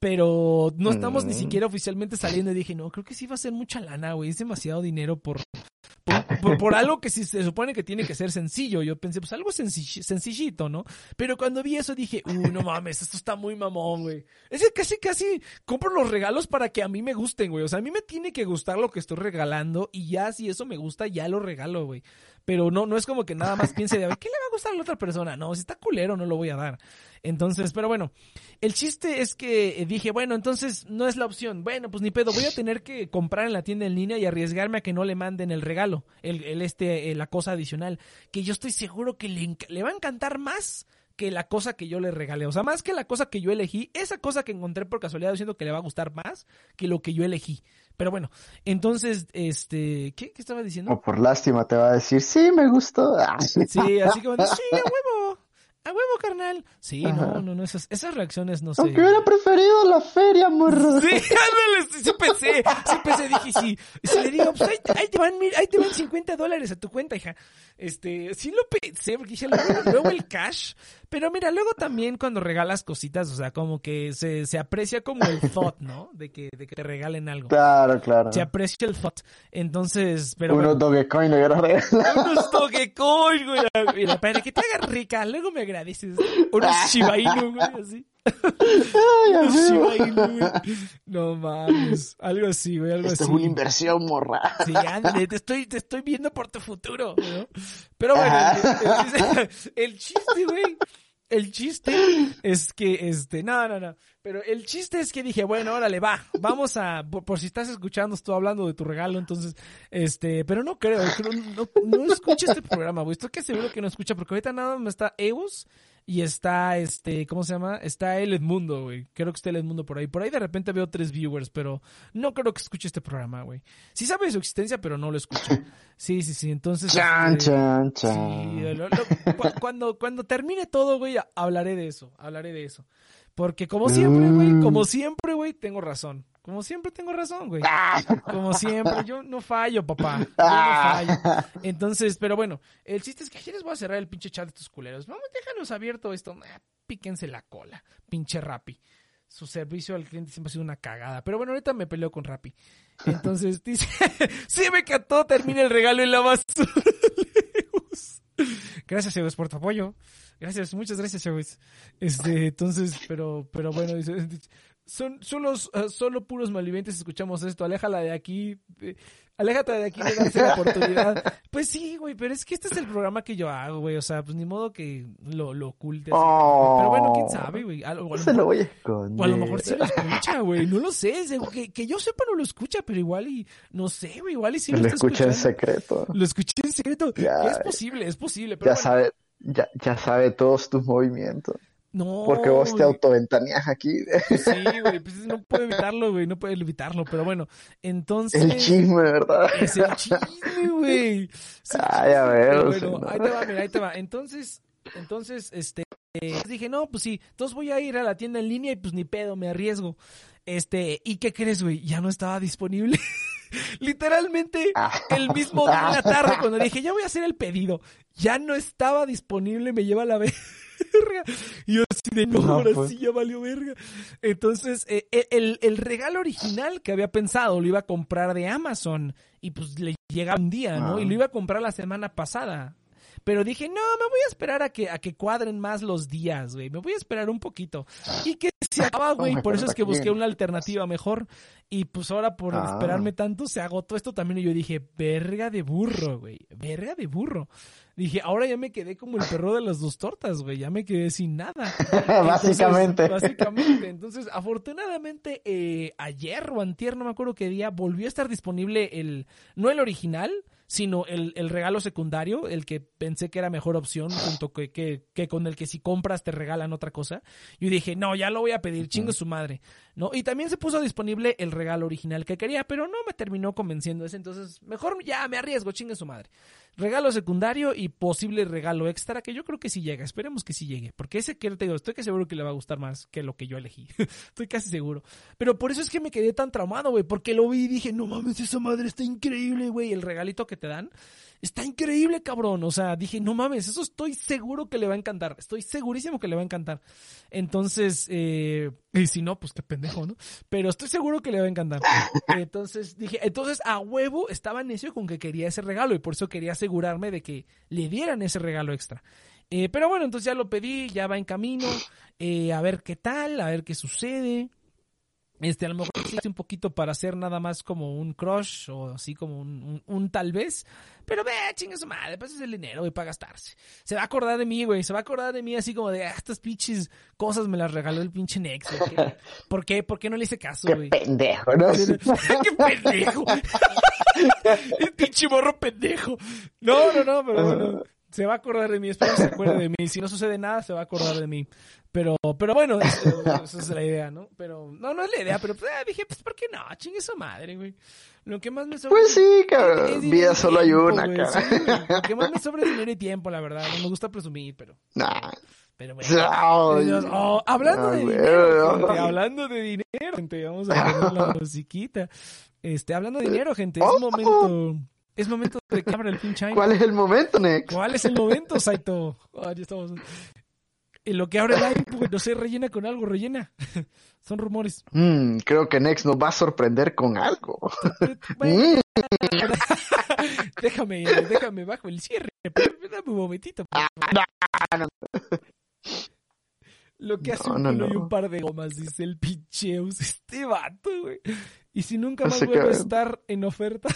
Pero no estamos ni Mm. siquiera oficialmente saliendo. Y dije, no, creo que sí va a ser mucha lana, güey. Es demasiado dinero por, por, por- por algo que sí se supone que tiene que ser sencillo. Yo pensé, pues algo sencilli- sencillito, ¿no? Pero cuando vi eso dije, uy, no mames, esto está muy mamón, güey. Es que casi, casi compro los regalos para que a mí me gusten, güey. O sea, a mí me tiene que gustar lo que estoy regalando y ya si eso me gusta, ya lo regalo, güey. Pero no, no es como que nada más piense de, a ver, ¿qué le va a gustar a la otra persona? No, si está culero, no lo voy a dar. Entonces, pero bueno, el chiste es que dije, bueno, entonces no es la opción. Bueno, pues ni pedo, voy a tener que comprar en la tienda en línea y arriesgarme a que no le manden el regalo, el, el este, la cosa adicional, que yo estoy seguro que le, va a encantar más que la cosa que yo le regalé. O sea, más que la cosa que yo elegí, esa cosa que encontré por casualidad, siento que le va a gustar más que lo que yo elegí. Pero bueno, entonces, este, ¿qué, qué estaba diciendo? O por lástima te va a decir, sí, me gustó. Sí, así como, sí, a huevo, a huevo, carnal. Sí, no, Ajá. no, no, esas, esas reacciones no sé. Aunque hubiera preferido la feria, morro. Sí, ándale, sí, sí pensé, sí pensé, dije, sí. Y si le digo, pues ahí, ahí te van, mil- ahí te van 50 dólares a tu cuenta, hija. Este, sí lo pensé, porque dije, luego, luego el cash. Pero mira, luego también cuando regalas cositas, o sea, como que se, se aprecia como el thought, ¿no? De que, de que te regalen algo. Claro, claro. Se aprecia el thought. Entonces, pero Unos bueno. Dogecoin le hubiera regalado. Unos Dogecoin, güey. Mira, para que te hagas rica, luego me agradeces. Unos Shiba Inu, güey, así. Ay, güey. No mames. Algo así, güey, algo Esto así. es una inversión, morra. Sí, ándale, te estoy, te estoy viendo por tu futuro, ¿no? Pero bueno, el, el- el chiste, güey. El chiste es que, este, no, no, no. Pero el chiste es que dije, bueno, órale, va, vamos a, por, por si estás escuchando, estoy hablando de tu regalo, entonces, este, pero no creo, creo no, no escucha este programa, güey. Estoy que seguro que no escucha, porque ahorita nada más está Eus y está, este, ¿cómo se llama? Está el Edmundo, güey. Creo que está el Edmundo por ahí. Por ahí de repente veo tres viewers, pero no creo que escuche este programa, güey. Sí sabe de su existencia, pero no lo escucha. Sí, sí, sí, entonces... Chan, este, chan, Sí, chan. lo- lo- cu- cuando, cuando termine todo, güey, hablaré de eso, hablaré de eso. Porque como siempre, güey, Mm. como siempre, güey, tengo razón. Como siempre tengo razón, güey. Como siempre, yo no fallo, papá. Yo no fallo. Entonces, pero bueno, el chiste es que ayer les voy a cerrar el pinche chat de estos culeros. Vamos, déjanos abierto esto. Ah, píquense la cola, pinche Rappi. Su servicio al cliente siempre ha sido una cagada. Pero bueno, ahorita me peleo con Rappi. Entonces dice, sí me encantó, termina el regalo en la basura. Gracias, Eves, por tu apoyo. Gracias, muchas gracias, chavos. Este, entonces, pero, pero bueno, dice, son solo, uh, solo puros malvivientes escuchamos esto, aléjala de aquí, eh, aléjate de aquí de darse la oportunidad. Pues sí, güey, pero es que este es el programa que yo hago, güey, o sea, pues ni modo que lo, lo oculte. así. Oh. pero bueno, quién sabe, güey. A, lo- o a lo Se lo mejor- voy a esconder. o a lo mejor sí lo escucha, güey. No lo sé. Que, que yo sepa no lo escucha, pero igual y... No sé, güey. Igual y sí lo, lo está escuché en secreto. Lo escuché en secreto. Ya, es posible, es posible. Pero Ya bueno, sabe, ya, ya sabe todos tus movimientos. No, Porque vos te autoventaneas aquí. Pues sí, güey. Pues no puedo evitarlo, güey. No puedo evitarlo. Pero bueno, entonces... El chisme, ¿verdad? Es el chisme, güey. El Ay, a ver, bueno, no. ahí te va, mira, ahí te va. Entonces, entonces, este, eh, dije, no, pues sí, entonces voy a ir a la tienda en línea y pues ni pedo, me arriesgo. Este, ¿y qué crees, güey? Ya no estaba disponible. Literalmente, Ah. el mismo día en la tarde, cuando dije, ya voy a hacer el pedido, ya no estaba disponible, me lleva a la verga. Y yo así de, no, ahora pues. sí ya valió verga. Entonces, eh, eh, el, el regalo original que había pensado lo iba a comprar de Amazon y pues le llegaba un día, ¿no? Ah. Y lo iba a comprar la semana pasada. Pero dije, no, me voy a esperar a que, a que cuadren más los días, güey. Me voy a esperar un poquito. Y que se acaba, güey. Por eso es que busqué una alternativa mejor. Y pues ahora por Ah. esperarme tanto se agotó esto también. Y yo dije, verga de burro, güey. Verga de burro. Dije, ahora ya me quedé como el perro de las dos tortas, güey. Ya me quedé sin nada. Básicamente. Entonces, básicamente. Entonces, afortunadamente, eh, ayer o antier, no me acuerdo qué día, volvió a estar disponible el, no el original, sino el, el regalo secundario, el que pensé que era mejor opción, junto que, que, que con el que si compras te regalan otra cosa. Yo dije, no, ya lo voy a pedir, chingo su madre. ¿No? Y también se puso disponible el regalo original que quería, pero no me terminó convenciendo ese, entonces mejor ya me arriesgo, chingue su madre. Regalo secundario y posible regalo extra, que yo creo que sí llega, esperemos que sí llegue, porque ese que te digo, estoy que seguro que le va a gustar más que lo que yo elegí, estoy casi seguro. Pero por eso es que me quedé tan traumado, güey, porque lo vi y dije, no mames, esa madre está increíble, güey, el regalito que te dan. Está increíble, cabrón. O sea, dije, no mames, eso estoy seguro que le va a encantar. Estoy segurísimo que le va a encantar. Entonces, eh, y si no, pues qué pendejo, ¿no? Pero estoy seguro que le va a encantar. Entonces dije, entonces a huevo estaba necio con que quería ese regalo y por eso quería asegurarme de que le dieran ese regalo extra. Eh, pero bueno, entonces ya lo pedí, ya va en camino, eh, a ver qué tal, a ver qué sucede. Este, a lo mejor hace un poquito para hacer nada más como un crush o así como un, un, un tal vez. Pero ve, chinga su madre, pues es el dinero, güey, para gastarse. Se va a acordar de mí, güey, se va a acordar de mí así como de, ah, estas pinches cosas me las regaló el pinche Nex, güey. ¿Qué- ¿Por qué? ¿Por qué no le hice caso, Qué güey? pendejo, ¿no? ¡Qué pendejo! El pinche morro pendejo. No, no, no, pero bueno. Se va a acordar de mí, espero que se acuerde de mí. Si no sucede nada, se va a acordar de mí. Pero, pero bueno, eso, eso es la idea, ¿no? Pero, no, no es la idea, pero pues, eh, dije, pues, ¿por qué no? Chingue su madre, güey. Lo que más me sobra. Pues sí, cabrón. Vida solo hay una, güey. cabrón. Sí, güey. Lo que más me sobra es dinero y tiempo, la verdad. No me gusta presumir, pero, Nah. pero bueno. Dios, oh, hablando ah, de dinero, gente, hablando de dinero, gente, vamos a poner la musiquita. Este, hablando de dinero, gente, es momento, es momento de que abra el pinche. ¿Cuál es el momento, Nex? ¿Cuál es el momento, Saito? Ah, ya estamos. En lo que abre el aire, pues, no sé, rellena con algo, rellena. Son rumores. Mm, creo que Nex nos va a sorprender con algo. Bueno, Mm, déjame, déjame bajo el cierre. Dame un momentito. favor. Lo que hace No, un no, y un par de gomas, dice el pincheus. Este vato, güey. Y si nunca más vuelve a estar en oferta.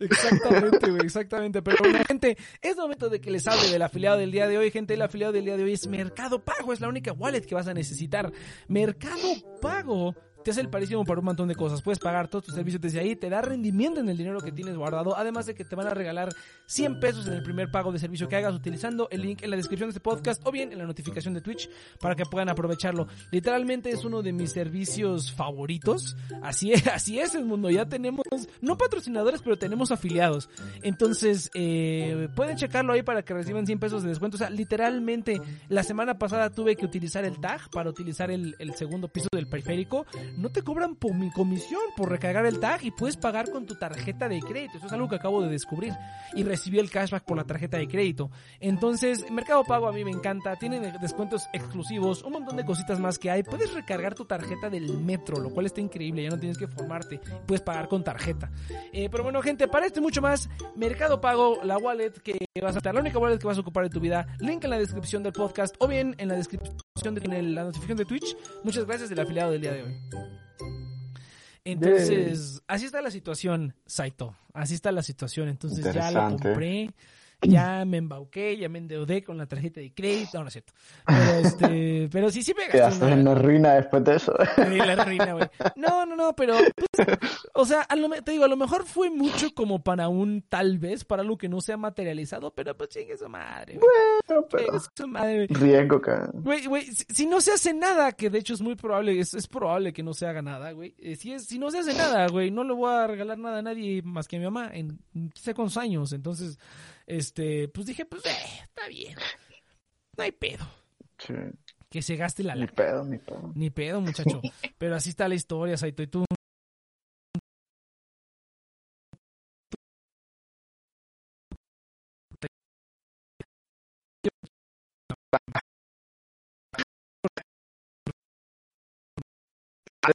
Exactamente, exactamente. Pero bueno, gente, es momento de que les hable del afiliado del día de hoy. Gente, el afiliado del día de hoy es Mercado Pago. Es la única wallet que vas a necesitar. Mercado Pago te hace el parísimo para un montón de cosas. Puedes pagar todos tus servicios desde ahí, te da rendimiento en el dinero que tienes guardado, además de que te van a regalar 100 pesos en el primer pago de servicio que hagas utilizando el link en la descripción de este podcast o bien en la notificación de Twitch para que puedan aprovecharlo. Literalmente es uno de mis servicios favoritos. Así es, así es el mundo. Ya tenemos, no patrocinadores, pero tenemos afiliados. Entonces, eh, pueden checarlo ahí para que reciban 100 pesos de descuento. O sea, literalmente, la semana pasada tuve que utilizar el tag para utilizar el, el segundo piso del periférico. No te cobran po- mi comisión por recargar el tag y puedes pagar con tu tarjeta de crédito. Eso es algo que acabo de descubrir. Y recibí el cashback por la tarjeta de crédito. Entonces, Mercado Pago a mí me encanta. Tiene descuentos exclusivos, un montón de cositas más que hay. Puedes recargar tu tarjeta del metro, lo cual está increíble. Ya no tienes que formarte. Puedes pagar con tarjeta. Eh, pero bueno, gente, para esto y mucho más, Mercado Pago, la wallet que vas a estar, la única wallet que vas a ocupar en tu vida. Link en la descripción del podcast o bien en la descripción de la notificación de Twitch. Muchas gracias del afiliado del día de hoy. Entonces, así está la situación, Saito. Así está la situación. Entonces ya Interesante. compré, ya me embauqué, ya me endeudé con la tarjeta de crédito. No, no es cierto. Pero, este, pero sí, sí me gasté una- en la ruina después de eso. La ruina, güey. No, no, no, pero, pues, o sea, a lo te digo, a lo mejor fue mucho como para un tal vez, para algo que no se ha materializado, pero pues chingue su madre, güey. Pero, pero, su madre, güey. riesgo, cara. Güey, güey, si, si no se hace nada, que de hecho es muy probable, es, es probable que no se haga nada, güey. Eh, si, es, si no se hace nada, güey, no le voy a regalar nada a nadie más que a mi mamá en no sé cuántos años. Entonces, este, pues dije, pues, eh, está bien. No hay pedo. Sí. Que se gaste la Ni lana. pedo, ni pedo. Ni pedo, muchacho. Pero así está la historia, Saito. Y tú,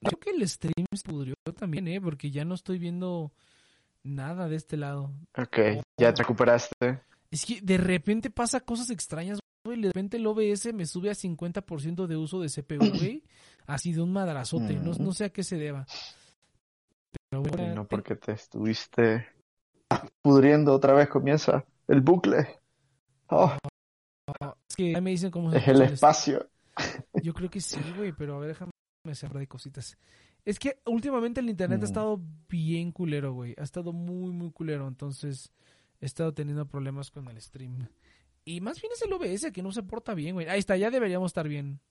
Creo que el stream se pudrió también, ¿eh? Porque ya no estoy viendo nada de este lado. Ok, ya te recuperaste. Es que de repente pasa cosas extrañas, güey. De repente el OBS me sube a 50% de uso de CPU, güey. Así de un madrazote. No, no sé a qué se deba. Pero, güey, Y no te- porque te estuviste pudriendo otra vez comienza el bucle. Oh, es que ya me dicen cómo se es el el espacio. Yo creo que sí, güey, pero a ver, déjame cerrar de cositas. Es que últimamente el internet ha Mm. estado bien culero, güey. Ha estado muy, muy culero. Entonces he estado teniendo problemas con el stream. Y más bien es el OBS que no se porta bien, güey. Ahí está, ya deberíamos estar bien.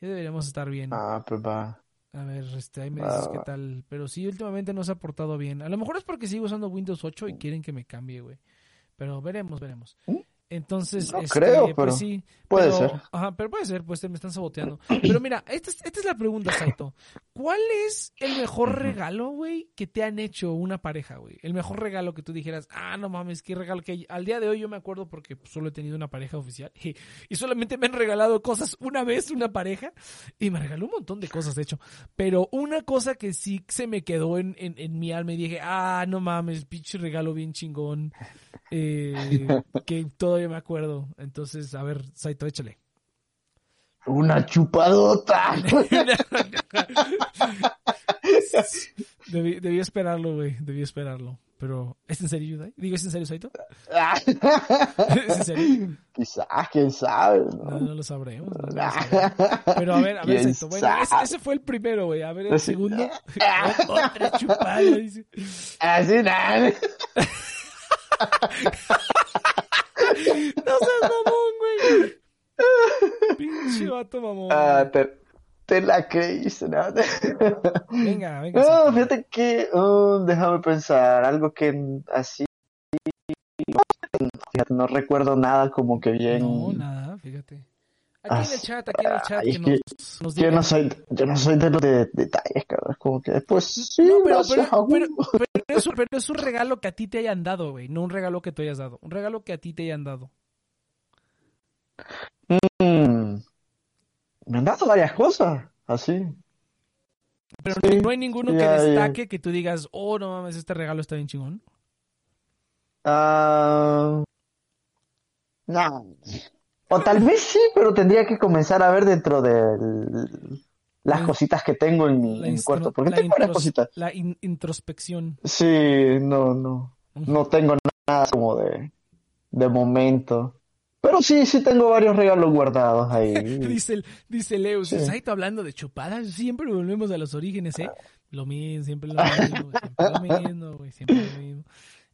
Ya deberíamos estar bien. Ah, pues va. A ver, este, ahí me dices qué tal. Pero sí, últimamente no se ha portado bien. A lo mejor es porque sigo usando Windows 8 y quieren que me cambie, güey. Pero veremos, veremos. ¿Mm? Entonces, No este, creo, pues pero sí. puede pero- ser. Ajá, pero puede ser, pues me están saboteando. Pero mira, esta es, esta es la pregunta, Saito. ¿Cuál es el mejor regalo, güey, que te han hecho una pareja, güey? El mejor regalo que tú dijeras, ah, no mames, qué regalo que hay. Al día de hoy yo me acuerdo porque solo he tenido una pareja oficial y, y solamente me han regalado cosas una vez, una pareja, y me regaló un montón de cosas, de hecho. Pero una cosa que sí se me quedó en, en, en mi alma y dije, ah, no mames, pinche regalo bien chingón. eh, que todavía me acuerdo. Entonces, a ver, Saito, échale. Una chupadota. Debí, debí esperarlo, güey. Debí esperarlo. Pero, ¿es en serio, Yudai? Digo, ¿es en serio, Saito? ¿Es en serio? Quizás, quién sabe. No, ¿no? no lo sabremos. no lo sabremos. Pero a ver, a ver, ¿Quién Saito. Bueno, ese, fue el primero, güey. A ver, el Sí. segundo. Otra chupada, dice. Así nada. No seas mamón, güey. Pinche vato mamón. Ah, te, te la creíste, ¿no? Venga, venga. No, fíjate que, um, déjame pensar, algo que así, fíjate, no recuerdo nada como que bien, No, nada, fíjate. Aquí en el chat, aquí en el chat, que que nos, yo no soy, yo no soy de los de detalles, cabrón, como que después, sí, No, pero, pero, pero, pero es, un- pero es un regalo que a ti te hayan dado, güey. No un regalo que tú hayas dado. Un regalo que a ti te hayan dado. Mm, me han dado varias cosas, así, Pero Sí, no hay ninguno ya, que ya. destaque que tú digas, oh, no mames, este regalo está bien chingón. Ah, no. O tal vez sí, pero tendría que comenzar a ver dentro de las La- cositas que tengo en mi, en cuarto. Porque la tengo varias cositas. la in- introspección. Sí, no, no. No tengo nada como de, de momento. Pero sí, sí tengo varios regalos guardados ahí. Dice, dice Leo, Sí. Saito hablando de chupadas, siempre volvemos a los orígenes, ¿eh? Lo mismo, siempre lo mismo, siempre lo mismo, güey, siempre lo mismo.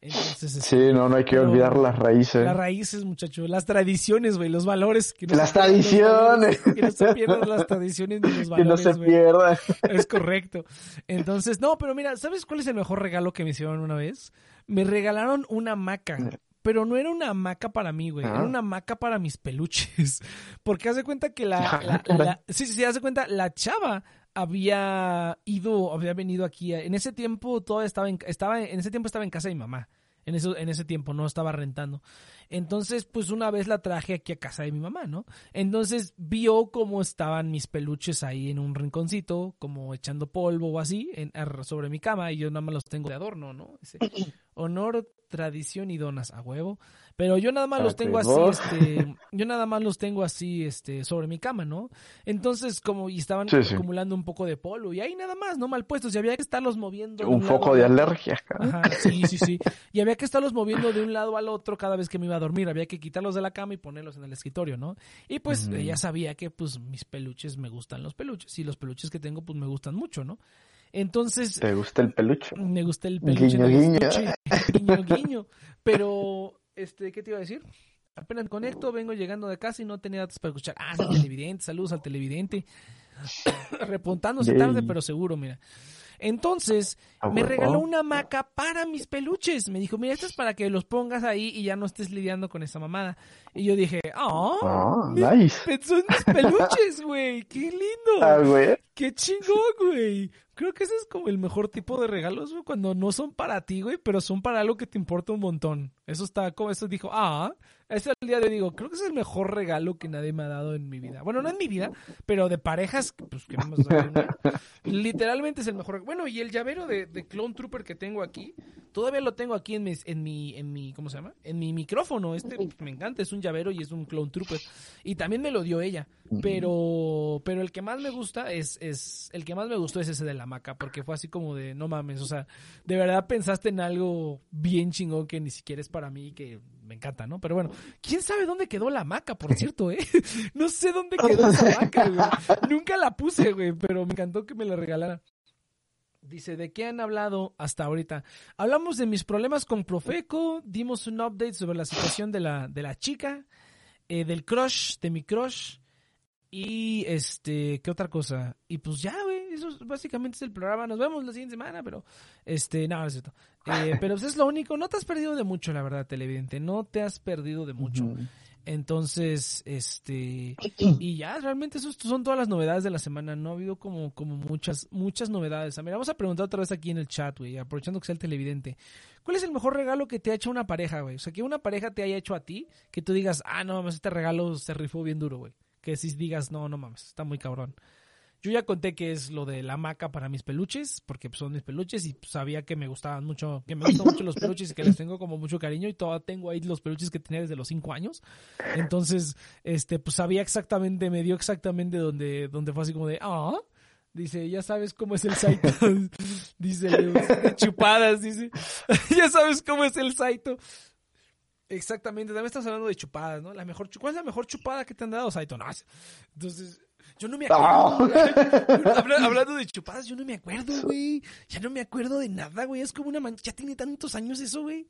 Entonces, este, Sí, no, no hay que olvidar las raíces. Las raíces, muchacho, las tradiciones, güey, los valores. Que no Las pierdan tradiciones. valores, que no se pierdan las tradiciones ni los Que no valores, se güey. pierda. Es correcto. Entonces, no, pero mira, ¿sabes cuál es el mejor regalo que me hicieron una vez? Me regalaron una hamaca. Pero no era una hamaca para mí, güey. Era Ah. una hamaca para mis peluches. Porque haz de cuenta que la. la- la- sí, sí, sí, haz de cuenta, la chava había ido, había venido aquí. en ese tiempo todo estaba en, estaba en ese tiempo estaba en casa de mi mamá. En, eso, en ese tiempo no estaba rentando. Entonces, pues una vez la traje aquí a casa de mi mamá, ¿no? Entonces vio cómo estaban mis peluches ahí en un rinconcito, como echando polvo o así, en, sobre mi cama, y yo nada más los tengo de adorno, ¿no? Dice, honor, tradición y donas a huevo. Pero yo nada más los tengo así, este, yo nada más los tengo así, este, sobre mi cama, ¿no? Entonces, como, y estaban Sí, sí. acumulando un poco de polvo, y ahí nada más, ¿no? Mal puestos, y había que estarlos moviendo. de Un foco de cara. Ajá, sí, sí, sí. Y había que estarlos moviendo de un lado al otro cada vez que me iba a dormir. Había que quitarlos de la cama y ponerlos en el escritorio, ¿no? Y pues Ujú. ella sabía que pues mis peluches me gustan los peluches y los peluches que tengo pues me gustan mucho, ¿no? Entonces ¿Te gusta el peluche? me gusta el peluche Guiño, guiño. Guiño, guiño. Pero, este, ¿qué te iba a decir? Apenas conecto, vengo llegando de casa y no tenía datos para escuchar. Ah, el televidente, saludos al televidente. Repuntándose Yay. tarde, pero seguro, mira. Entonces, A me regaló una hamaca para mis peluches. Me dijo, mira, esto es para que los pongas ahí y ya no estés lidiando con esa mamada. Y yo dije, oh, Ah, mis, nice. son mis peluches, güey, qué lindo. Ah, güey. Qué chingón, güey. Creo que ese es como el mejor tipo de regalos, güey, cuando no son para ti, güey, pero son para algo que te importa un montón. Eso está como, eso dijo, ah, ese al día de digo, creo que es el mejor regalo que nadie me ha dado en mi vida. Bueno, no en mi vida, pero de parejas, pues que no. Literalmente es el mejor. Bueno, y el llavero de, de Clone Trooper que tengo aquí, todavía lo tengo aquí en mi, en mi, en mi, ¿cómo se llama? En mi micrófono. Este me encanta, es un llavero y es un Clone Trooper. Y también me lo dio ella. Pero, pero el que más me gusta es, es, el que más me gustó es ese de la maca, porque fue así como de, no mames, o sea, de verdad pensaste en algo bien chingón que ni siquiera es para mí, que me encanta, ¿no? Pero bueno, ¿quién sabe dónde quedó la maca, por cierto, eh? No sé dónde quedó esa maca, güey. Nunca la puse, güey, pero me encantó que me la regalara. Dice, ¿de qué han hablado hasta ahorita? Hablamos de mis problemas con Profeco, dimos un update sobre la situación de la, de la chica, eh, del crush, de mi crush, y este, ¿qué otra cosa? Y pues ya, güey, eso es- básicamente es el programa. Nos vemos la siguiente semana, pero, este, no, no es cierto. Eh, pero pues es lo único, no te has perdido de mucho, la verdad, televidente, no te has perdido de mucho. Entonces, este, y ya, realmente eso son todas las novedades de la semana. No ha habido como, como muchas, muchas novedades. A ver, vamos a preguntar otra vez aquí en el chat, güey, aprovechando que sea el televidente. ¿Cuál es el mejor regalo que te ha hecho una pareja, güey? O sea, que una pareja te haya hecho a ti, que tú digas, ah, no mames, este regalo se rifó bien duro, güey. Que si digas, no, no mames, está muy cabrón. Yo ya conté que es lo de la maca para mis peluches, porque son mis peluches y sabía que me gustaban mucho, que me gustan mucho los peluches y que les tengo como mucho cariño y todavía tengo ahí los peluches que tenía desde los cinco años. Entonces, este, pues sabía exactamente, me dio exactamente donde, donde fue así como de, ah, dice, ya sabes cómo es el Saito. dice, chupadas, dice, ya sabes cómo es el Saito. Exactamente, también estás hablando de chupadas, ¿no? La mejor, ¿Cuál es la mejor chupada que te han dado, Saito? No, entonces, yo no me acuerdo. Habla- hablando de chupadas, yo no me acuerdo, güey. Ya no me acuerdo de nada, güey. Es como una mancha. Ya tiene tantos años eso, güey.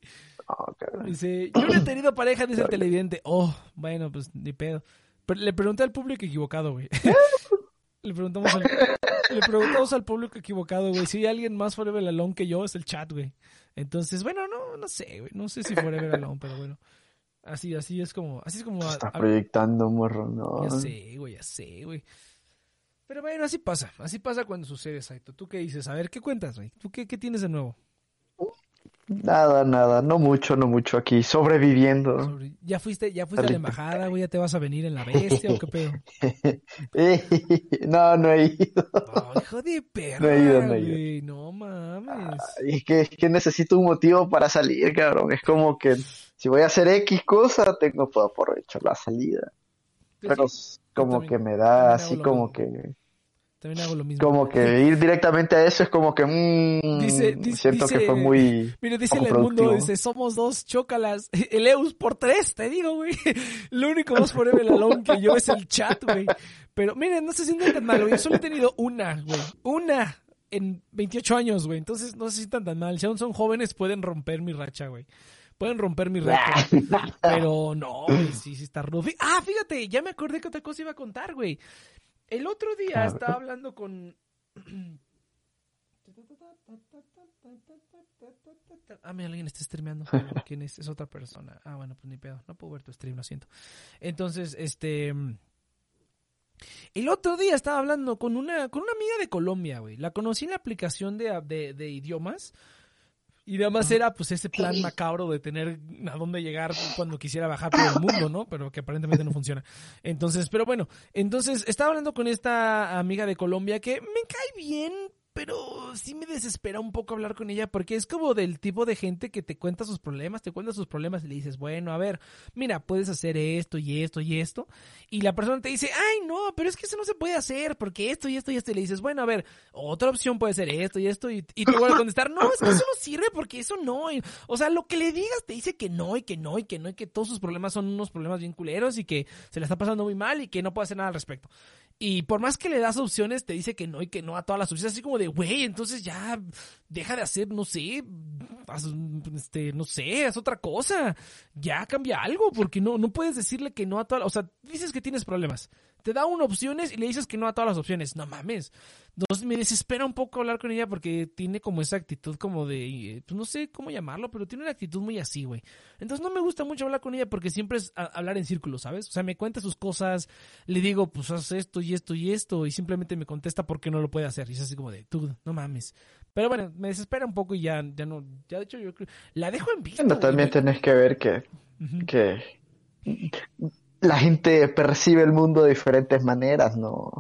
Ah, cara. Dice, yo no he tenido pareja, dice el televidente. Oh, bueno, pues ni pedo. Pero le pregunté al público equivocado, güey. Le preguntamos al, le preguntamos al público equivocado, güey. Si hay alguien más Forever Alone que yo, es el chat, güey. Entonces, bueno, no, no sé, güey. No sé si Forever Alone, pero bueno. Así, así es como, así es como. Está a- proyectando, morro, no. ya sé, güey, ya sé, güey. Pero bueno, así pasa. Así pasa cuando sucede, Saito. ¿Tú qué dices? A ver, ¿qué cuentas, güey? ¿Tú qué, qué tienes de nuevo? Nada, nada, no mucho, no mucho aquí, sobreviviendo. Sobre- ¿Ya fuiste, ya fuiste a la embajada, güey? ¿Ya te vas a venir en la bestia o qué pedo? no, no he ido. Oh, hijo de perra, No he ido, no he ido. güey. No mames. Es que, es que necesito un motivo para salir, cabrón. Es como que si voy a hacer X cosa, tengo puedo aprovechar la salida. Pero sí, como también- que me da así como mismo. que, También hago lo mismo. como que ir directamente a eso es como que, mmm, Dice- dice- siento dice- que fue muy, Mire, dice el mundo, dice, somos dos, chócalas. El Eus por tres, te digo, güey. Lo único más forever alone que yo es el chat, güey. Pero miren, no se sientan tan mal, güey. Yo solo he tenido una, güey. Una en 28 años, güey. Entonces no se sientan tan mal. Si aún son jóvenes, pueden romper mi racha, güey. Pueden romper mi récord. Pero no, güey, sí, sí está rudo. Ah, fíjate, ya me acordé que otra cosa iba a contar, güey. El otro día estaba hablando con... Ah, mira, alguien está streameando. ¿Quién es? Es otra persona. Ah, bueno, pues ni pedo. No puedo ver tu stream, lo siento. Entonces, este... El otro día estaba hablando con una, con una amiga de Colombia, güey. La conocí en la aplicación de, de, de idiomas. Y nada más era pues ese plan macabro de tener a dónde llegar cuando quisiera bajar por el mundo, ¿no? Pero que aparentemente no funciona. Entonces, pero bueno, entonces estaba hablando con esta amiga de Colombia que me cae bien, pero sí me desespera un poco hablar con ella porque es como del tipo de gente que te cuenta sus problemas, te cuenta sus problemas y le dices, bueno, a ver, mira, puedes hacer esto y esto y esto. Y la persona te dice, ay, no, pero es que eso no se puede hacer porque esto y esto y esto. Y le dices, bueno, a ver, otra opción puede ser esto y esto. Y, y te vuelve a contestar, no, es que eso no sirve porque eso no. O sea, lo que le digas te dice que no y que no y que no y que todos sus problemas son unos problemas bien culeros y que se le está pasando muy mal y que no puede hacer nada al respecto. Y por más que le das opciones, te dice que no y que no a todas las opciones. Así como de, güey, entonces ya deja de hacer, no sé, haz, este, no sé, haz otra cosa. Ya cambia algo, porque no, no puedes decirle que no a todas, o sea, dices que tienes problemas. Te da una opciones y le dices que no a todas las opciones. No mames. Entonces me desespera un poco hablar con ella porque tiene como esa actitud como de, eh, pues no sé cómo llamarlo, pero tiene una actitud muy así, güey. Entonces no me gusta mucho hablar con ella porque siempre es hablar en círculos, ¿sabes? O sea, me cuenta sus cosas, le digo, pues haz esto y esto y esto, y simplemente me contesta por qué no lo puede hacer. Y es así como de, tú, no mames. Pero bueno, me desespera un poco y ya, ya no, ya de hecho yo creo, la dejo en visto. Bueno, güey. también tenés que ver que la gente percibe el mundo de diferentes maneras, ¿no?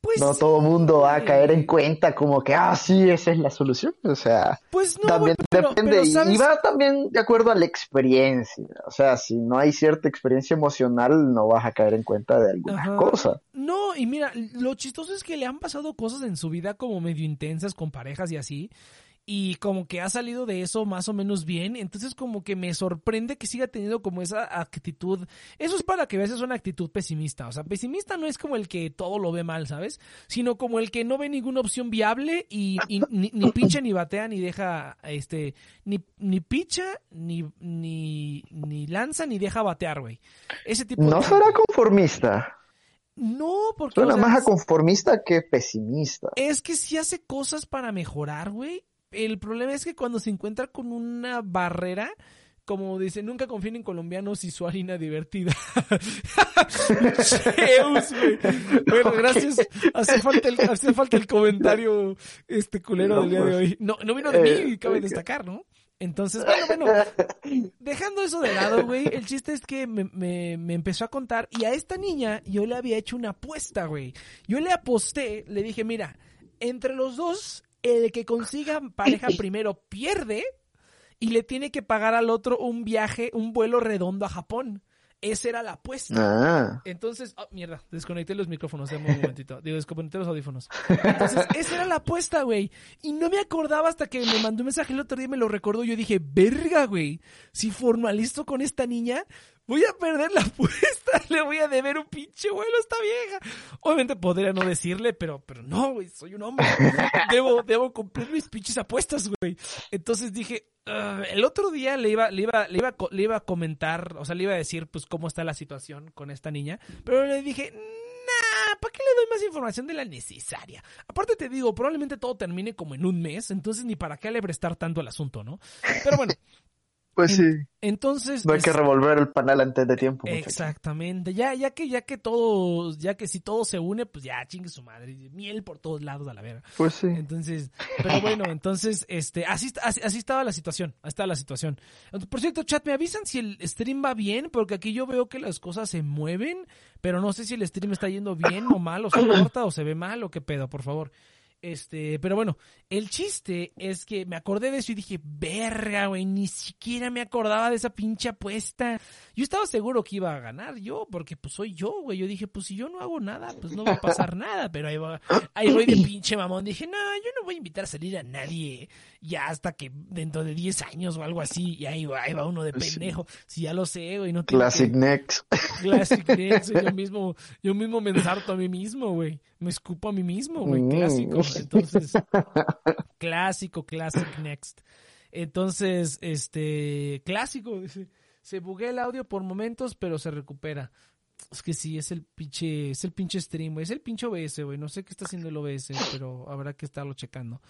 Pues, No todo mundo va a caer en cuenta como que, ah, sí, esa es la solución. O sea, Pues no, también pero- depende pero, y- va también de acuerdo a la experiencia. O sea, si no hay cierta experiencia emocional, no vas a caer en cuenta de algunas Ajá. cosas. No, y mira, lo chistoso es que le han pasado cosas en su vida como medio intensas con parejas y así. Y como que ha salido de eso más o menos bien. Entonces como que me sorprende que siga teniendo como esa actitud. Eso es para que veas, es una actitud pesimista. O sea, pesimista no es como el que todo lo ve mal, ¿sabes? Sino como el que no ve ninguna opción viable y, y ni, ni picha ni batea ni deja, este, ni, ni picha, ni, ni, ni lanza, ni deja batear, güey. Ese tipo No será conformista. No, porque... Suena o sea, más a conformista que pesimista. es que si hace cosas para mejorar, güey. El problema es que cuando se encuentra con una barrera, como dice, nunca confíen en colombianos y su harina divertida. Güey. Bueno, gracias. Hace falta el, hace falta el comentario este culero No, del día de pues, hoy. No, no vino de mí, eh, cabe ok. destacar, ¿no? Entonces, bueno, bueno, dejando eso de lado, güey, el chiste es que me, me, me empezó a contar y a esta niña yo le había hecho una apuesta, güey. Yo le aposté, le dije, mira, entre los dos, el que consiga pareja primero pierde y le tiene que pagar al otro un viaje, un vuelo redondo a Japón. Esa era la apuesta. Ah, Entonces, ah, mierda, desconecté los micrófonos, dame un momentito. Digo, desconecté los audífonos. Entonces, esa era la apuesta, güey. Y no me acordaba hasta que me mandó un mensaje el otro día y me lo recordó. Yo dije, verga, güey. Si formalizo con esta niña, voy a perder la apuesta. Le voy a deber un pinche vuelo a esta vieja. Obviamente podría no decirle, pero, pero no, güey, soy un hombre. Debo, debo cumplir mis pinches apuestas, güey. Entonces dije, "Ah", el otro día le iba, le iba, le iba, le iba a comentar, o sea, le iba a decir, pues, cómo está la situación con esta niña, pero le dije, nah, ¿para qué le doy más información de la necesaria? Aparte te digo, probablemente todo termine como en un mes, entonces ni para qué le tanto al asunto, ¿no? Pero bueno, pues sí. entonces... No hay que es- revolver el panal antes de tiempo. muchachos. Exactamente, ya, ya que, ya que todo, ya que si todo se une, pues ya chingue su madre, miel por todos lados a la verga. Pues sí. Entonces, pero bueno, entonces, este, así, así, así estaba la situación, así estaba la situación. Por cierto, chat, me avisan si el stream va bien, porque aquí yo veo que las cosas se mueven, pero no sé si el stream está yendo bien o mal, o se corta o se ve mal o qué pedo, por favor. Este, pero bueno, el chiste es que me acordé de eso y dije, verga, güey, ni siquiera me acordaba de esa pinche apuesta. Yo estaba seguro que iba a ganar yo, porque pues soy yo, güey. Yo dije, pues si yo no hago nada, pues no va a pasar nada, pero ahí va, ahí voy de pinche mamón. Dije, no, yo no voy a invitar a salir a nadie ya hasta que dentro de 10 años o algo así, y ahí va, ahí va uno de pendejo. Si ya lo sé, güey, no Classic que- Next. Classic Next, yo mismo, yo mismo me ensarto a mí mismo, güey. Me escupo a mí mismo, güey. Mm. Clásico. Entonces, clásico, Classic Next. Entonces, este, clásico, dice, se buguea el audio por momentos, pero se recupera. Es que sí, es el pinche, es el pinche stream. Es el pinche OBS, güey. No sé qué está haciendo el OBS, pero habrá que estarlo checando.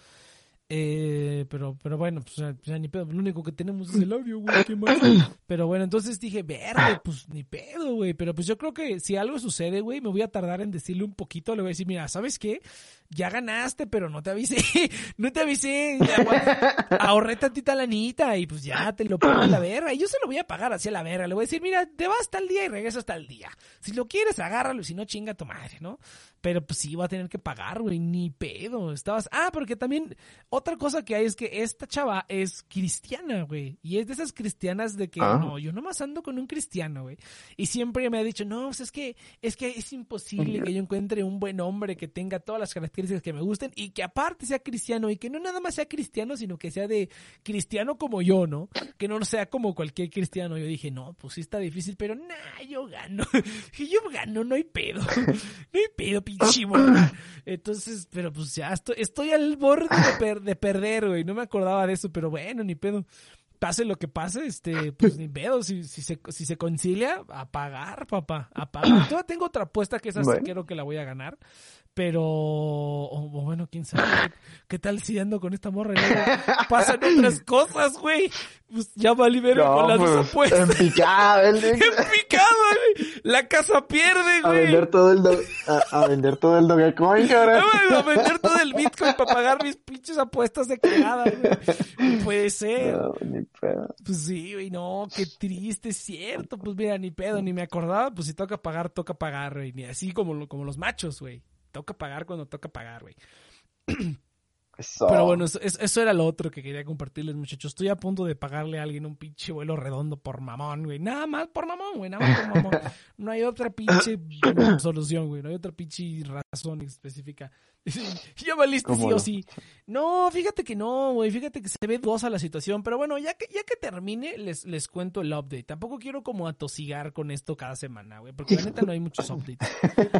Eh, pero, pero bueno, pues ya, ya ni pedo. Lo único que tenemos es el audio, güey. ¿Qué más? Pero bueno, entonces dije, verde, pues ni pedo, güey. Pero pues yo creo que si algo sucede, güey, me voy a tardar en decirle un poquito. Le voy a decir, mira, ¿sabes qué? Ya ganaste, pero no te avisé. no te avisé. Ahorré tantita lanita y pues ya te lo pongo a la verga. Y yo se lo voy a pagar hacia la verga. Le voy a decir, mira, te vas hasta el día y regresas hasta el día. Si lo quieres, agárralo. y Si no, chinga tu madre, ¿no? Pero pues sí, va a tener que pagar, güey. Ni pedo. Estabas. Ah, porque también otra cosa que hay es que esta chava es cristiana, güey. Y es de esas cristianas de que Ah. no, yo nomás ando con un cristiano, güey. Y siempre me ha dicho, no, pues es que, es que es imposible que yo encuentre un buen hombre que tenga todas las características que me gusten y que aparte sea cristiano y que no nada más sea cristiano, sino que sea de cristiano como yo, ¿no? Que no sea como cualquier cristiano. Yo dije, no, pues sí está difícil, pero nah, yo gano. Yo gano, no hay pedo. No hay pedo, pinche. Entonces, pero pues ya estoy, estoy al borde de, per- de perder, güey. No me acordaba de eso, pero bueno, ni pedo. Pase lo que pase, este, pues ni pedo. Si, si, se, si se concilia, a pagar, papá. A pagar. Todavía tengo otra apuesta que esa sí Bueno. creo que la voy a ganar. Pero, o, o bueno, quién sabe. ¿Qué, qué tal si ando con esta morra? y pasan otras cosas, güey. Pues ya valí ver con las dos pues, apuestas. en picada, el- ¡En picado, güey! La casa pierde, a güey. vender todo el do- a, a vender todo el Dogecoin, cabrón. No, a vender todo el Bitcoin para pagar mis pinches apuestas de cagada, güey. No puede ser. No, ni pedo. Pues sí, güey, no, qué triste, es cierto. Pues mira, ni pedo, ni me acordaba. Pues si toca pagar, toca pagar, güey. Ni así como, como los machos, güey. Toca pagar cuando toca pagar, güey. Eso. Pero bueno, eso, eso- eso era lo otro que quería compartirles, muchachos. Estoy a punto de pagarle a alguien un pinche vuelo redondo por mamón, güey. Nada más por mamón, güey. Nada más por mamón. No hay otra pinche solución, güey. No hay otra pinche razón específica. Ya valiste sí ¿Cómo o sí. No, fíjate que no, güey. Fíjate que se ve dudosa la situación. Pero bueno, ya que, ya que termine, les, les cuento el update. Tampoco quiero como atosigar con esto cada semana, güey. Porque la neta no hay muchos updates.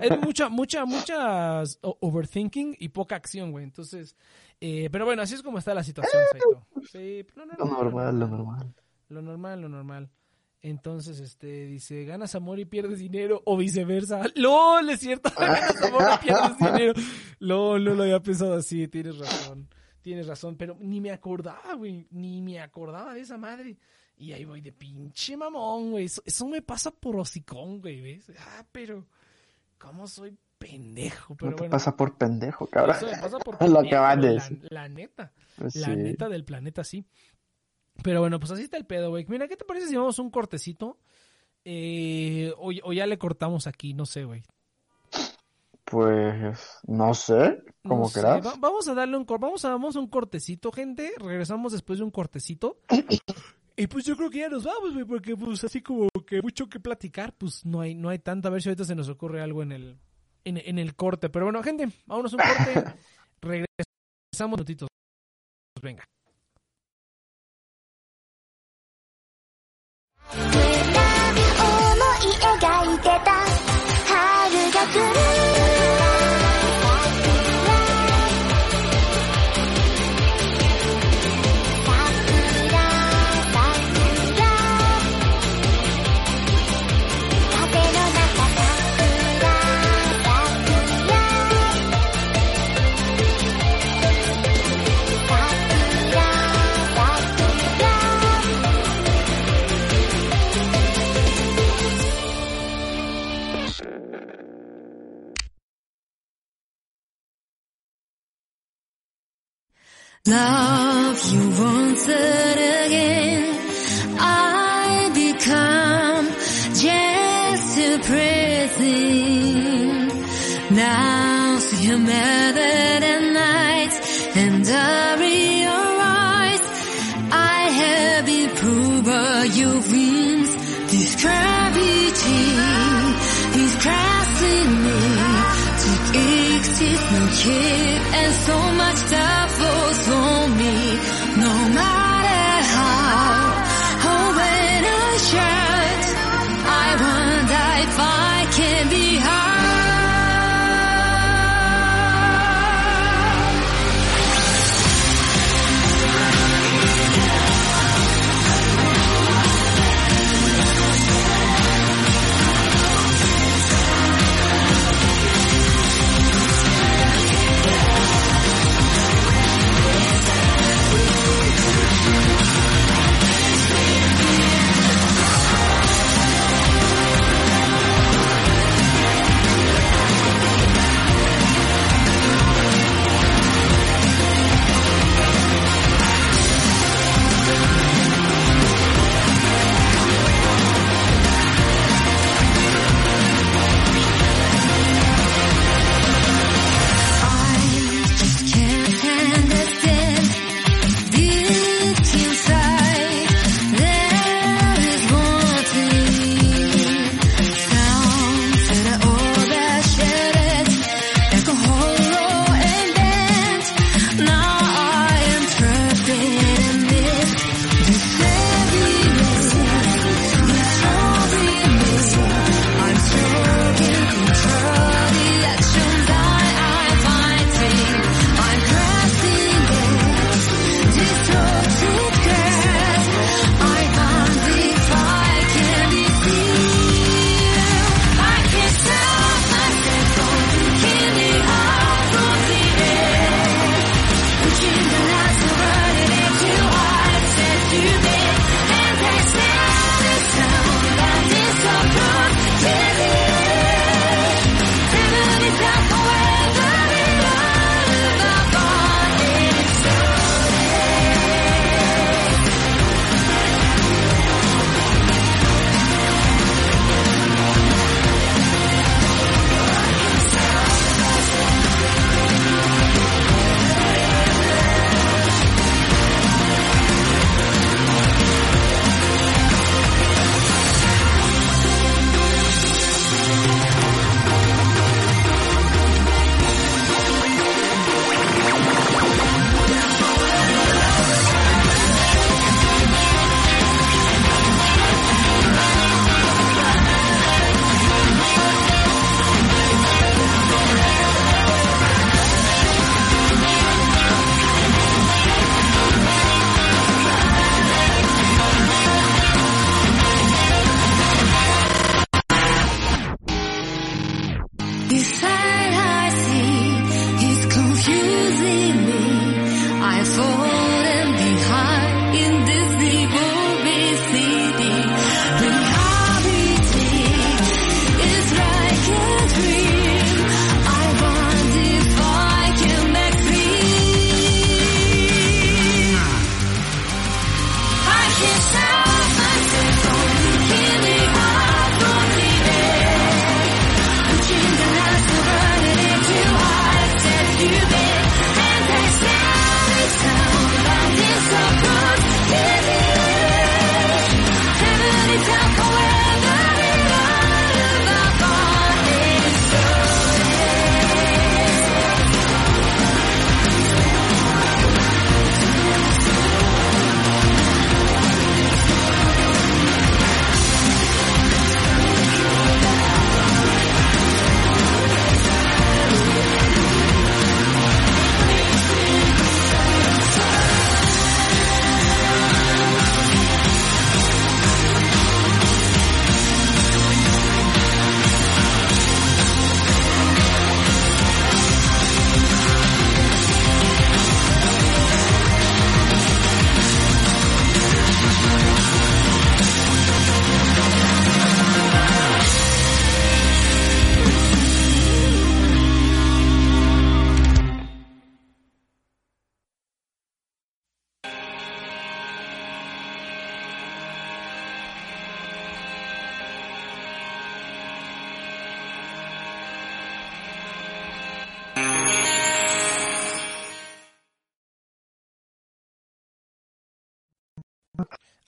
Hay mucha, mucha, muchas o- overthinking y poca acción, güey. Entonces, eh, pero bueno, así es como está la situación, Saito. Sí, lo normal, lo normal. lo normal, lo normal. Entonces, este, dice, ganas amor y pierdes dinero, o viceversa. ¡Lol! Es cierto, ganas amor y pierdes dinero. LOL, no lo había pensado así, tienes razón. Tienes razón, pero ni me acordaba, güey. Ni me acordaba de esa madre. Y ahí voy de pinche mamón, güey. Eso, eso me pasa por hocicón, güey, ¿ves? Ah, pero, ¿cómo soy pendejo? Pero no te bueno, pasa por pendejo, cabrón. eso me pasa por Lo pendejo, acabas de la- neta. Pues La sí. neta del planeta, sí. Pero bueno, pues así está el pedo, güey. Mira, ¿qué te parece si vamos a un cortecito? Eh, o, o ya le cortamos aquí, no sé, güey. Pues no sé, No como sé, quieras. va- vamos a darle un vamos a vamos a un cortecito, gente. Regresamos después de un cortecito. Y pues yo creo que ya nos vamos, güey, porque pues así como que mucho que platicar, pues no hay no hay tanto. A ver si ahorita se nos ocurre algo en el en, en el corte. Pero bueno, gente, vámonos a un corte. Regresamos minutitos. Venga. 思い描いてた春が来る Love you once again. I become just a present. Now see you mad at night and I realize I have been proven your wings. This gravity is crashing me to exist no care and so much that Inside.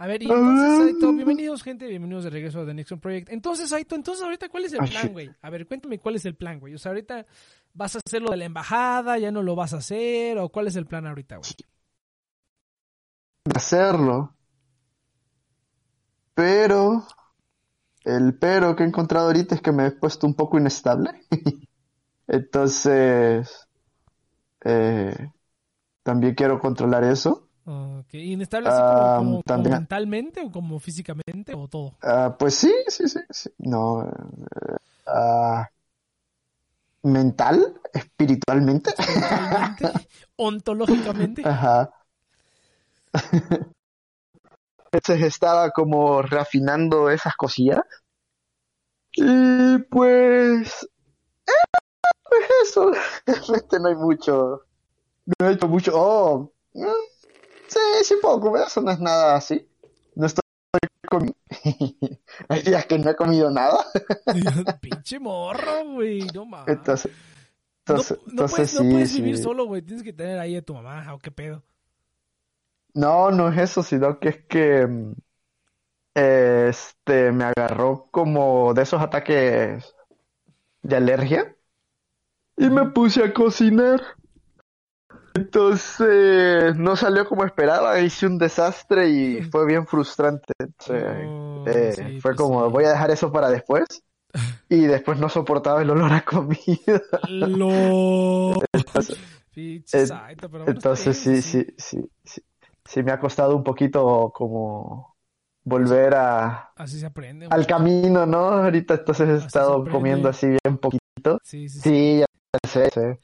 A ver, y entonces, Aito, bienvenidos, gente, bienvenidos de regreso a The Nexon Project. Entonces, Aito, entonces ahorita, ¿cuál es el Ah, plan, güey? A ver, cuéntame cuál es el plan, güey. O sea, ahorita vas a hacer lo de la embajada, ya no lo vas a hacer, o cuál es el plan ahorita, güey. hacerlo. Pero el pero que he encontrado ahorita es que me he puesto un poco inestable. Entonces, eh, también quiero controlar eso. Inestable así como, Ah, como- como también- mentalmente o como físicamente o todo. Ah, pues sí, sí, sí, sí. No, ah, mental, espiritualmente. Ontológicamente. Ajá. Entonces estaba como reafinando esas cosillas. Y pues, eh, pues eso, realmente no hay mucho, no he hecho mucho. Oh, mm, sí, sí puedo comer, eso no es nada así. No estoy comiendo. Hay días que no he comido nada. Pinche morro, güey, no mames. Entonces, No, entonces, no entonces puedes, no sí, puedes sí. vivir solo, güey. Tienes que tener ahí a tu mamá, o qué pedo. No, no es eso, sino que es que mm, este me agarró como de esos ataques de alergia y me puse a cocinar. Entonces no salió como esperaba, hice un desastre y fue bien frustrante. Entonces, Oh, eh, sí, fue pues como, sí. voy a dejar eso para después. Y después no soportaba el olor a comida. Lo. Pero Entonces sí, sí, sí, sí, sí me ha costado un poquito como volver a, Así se aprende. al camino, ¿no? Ahorita entonces he Así estado comiendo así bien poquito. Sí, sí, sí. Sí, ya sé, sé.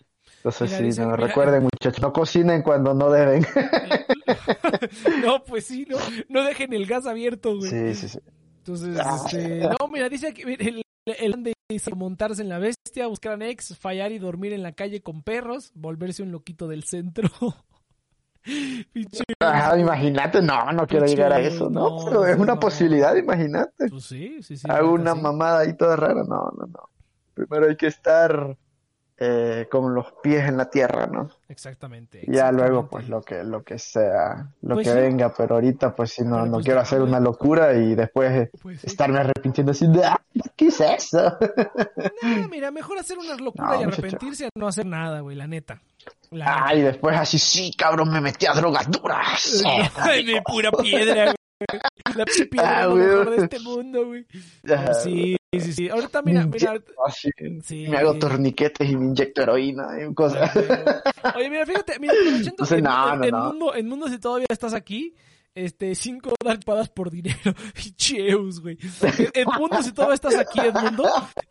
Entonces Mira, sí, dicen- no, recuerden muchachos, no cocinen cuando no deben. no, pues sí, no, no dejen el gas abierto, güey. Sí, sí, sí. Entonces, Ah. este, no, mira, dice que el, el dice montarse en la bestia, buscar anexos, fallar y dormir en la calle con perros, volverse un loquito del centro. Ah, imagínate, no, no quiero llegar a eso, ¿no? no, Pero es una no. posibilidad, imagínate. pues sí, sí, sí. Hago una sí. mamada ahí toda rara, no, no, no. Primero hay que estar eh, con los pies en la tierra, ¿no? Exactamente. Ya luego, pues lo que, lo que sea, lo Pues que sí. venga, pero ahorita, pues si no, Pero no pues quiero hacer güey. una locura y después eh, Pues sí. estarme arrepintiendo así de, "Ah, ¿qué es eso? No, mira, mejor hacer una locura No, y arrepentirse a no hacer nada, güey, la neta. La neta. Ah, y después así, sí, cabrón, me metí a drogas duras. Ay, de pura piedra, güey. La piedra Ah, lo mejor de este mundo, güey. Ah, Sí, sí, sí. Ahorita, mira, mira. Así, Sí. me hago torniquetes y me inyecto heroína y cosas. Oye, mira, fíjate, mira, aprovechando Entonces, en, no, en- no, en no. mundo, en mundo si todavía estás aquí, Este, cinco padas por dinero. Cheus, güey. Edmundo, si todavía estás aquí, Edmundo,